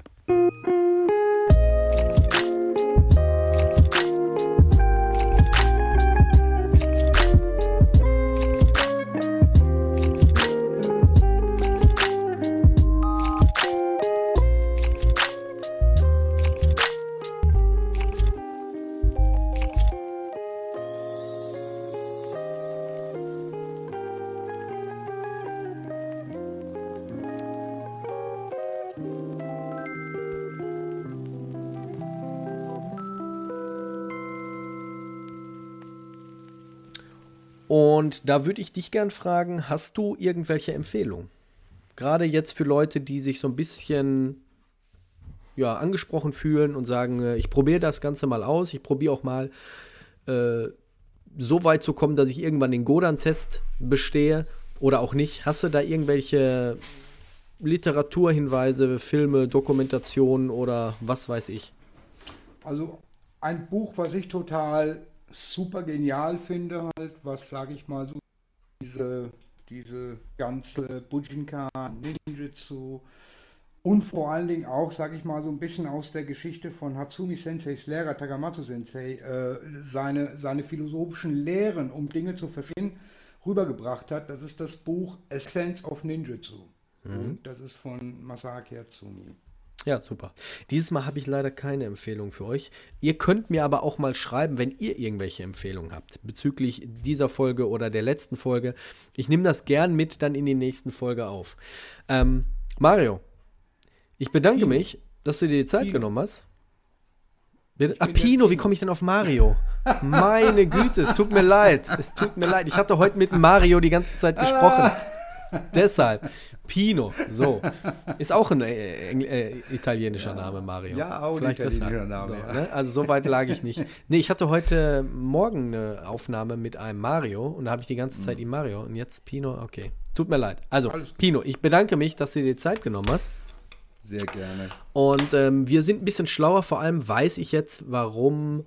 Da würde ich dich gern fragen, hast du irgendwelche Empfehlungen? Gerade jetzt für Leute, die sich so ein bisschen ja, angesprochen fühlen und sagen, äh, ich probiere das Ganze mal aus, ich probiere auch mal äh, so weit zu kommen, dass ich irgendwann den Godan-Test bestehe oder auch nicht. Hast du da irgendwelche Literaturhinweise, Filme, Dokumentationen oder was weiß ich? Also ein Buch, was ich total super genial finde, halt, was sage ich mal so, diese, diese ganze Bujinkan, Ninjutsu und vor allen Dingen auch, sage ich mal, so ein bisschen aus der Geschichte von Hatsumi Senseis Lehrer Tagamatsu Sensei, äh, seine, seine philosophischen Lehren, um Dinge zu verstehen, rübergebracht hat. Das ist das Buch Essence of Ninjutsu. Mhm. Das ist von Masaki Hatsumi. Ja, super. Dieses Mal habe ich leider keine Empfehlung für euch. Ihr könnt mir aber auch mal schreiben, wenn ihr irgendwelche Empfehlungen habt bezüglich dieser Folge oder der letzten Folge. Ich nehme das gern mit dann in die nächsten Folge auf. Ähm, Mario, ich bedanke Pino. mich, dass du dir die Zeit Pino. genommen hast. Ah, Pino, wie komme ich denn auf Mario? Meine Güte, es tut mir leid. Es tut mir leid. Ich hatte heute mit Mario die ganze Zeit gesprochen. Deshalb, Pino, so. Ist auch ein äh, äh, italienischer ja. Name, Mario. Ja, auch Vielleicht ein italienischer Name. So, ja. ne? Also so weit lag ich nicht. Nee, ich hatte heute Morgen eine Aufnahme mit einem Mario und da habe ich die ganze Zeit mhm. ihm Mario und jetzt Pino, okay. Tut mir leid. Also, Pino, ich bedanke mich, dass du dir die Zeit genommen hast. Sehr gerne. Und ähm, wir sind ein bisschen schlauer, vor allem weiß ich jetzt, warum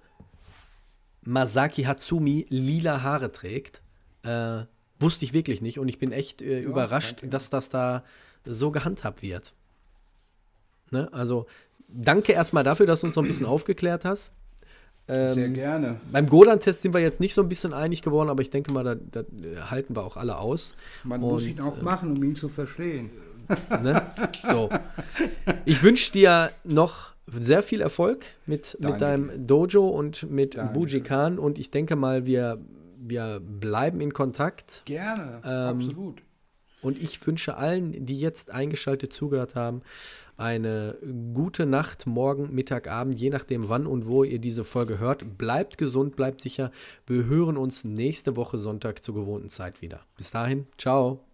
Masaki Hatsumi lila Haare trägt. Äh, Wusste ich wirklich nicht und ich bin echt äh, ja, überrascht, dass das da so gehandhabt wird. Ne? Also danke erstmal dafür, dass du uns so ein bisschen aufgeklärt hast. Ähm, Sehr gerne. Beim Godan-Test sind wir jetzt nicht so ein bisschen einig geworden, aber ich denke mal, da, da halten wir auch alle aus. Man und, muss ihn auch äh, machen, um ihn zu verstehen. Ne? So. Ich wünsche dir noch sehr viel Erfolg mit, mit deinem Dojo und mit Danke. Bujikan und ich denke mal, wir wir bleiben in Kontakt. Gerne, ähm, absolut. Und ich wünsche allen, die jetzt eingeschaltet zugehört haben, eine gute Nacht, morgen, Mittag, Abend, je nachdem wann und wo ihr diese Folge hört. Bleibt gesund, bleibt sicher. Wir hören uns nächste Woche Sonntag zur gewohnten Zeit wieder. Bis dahin, ciao.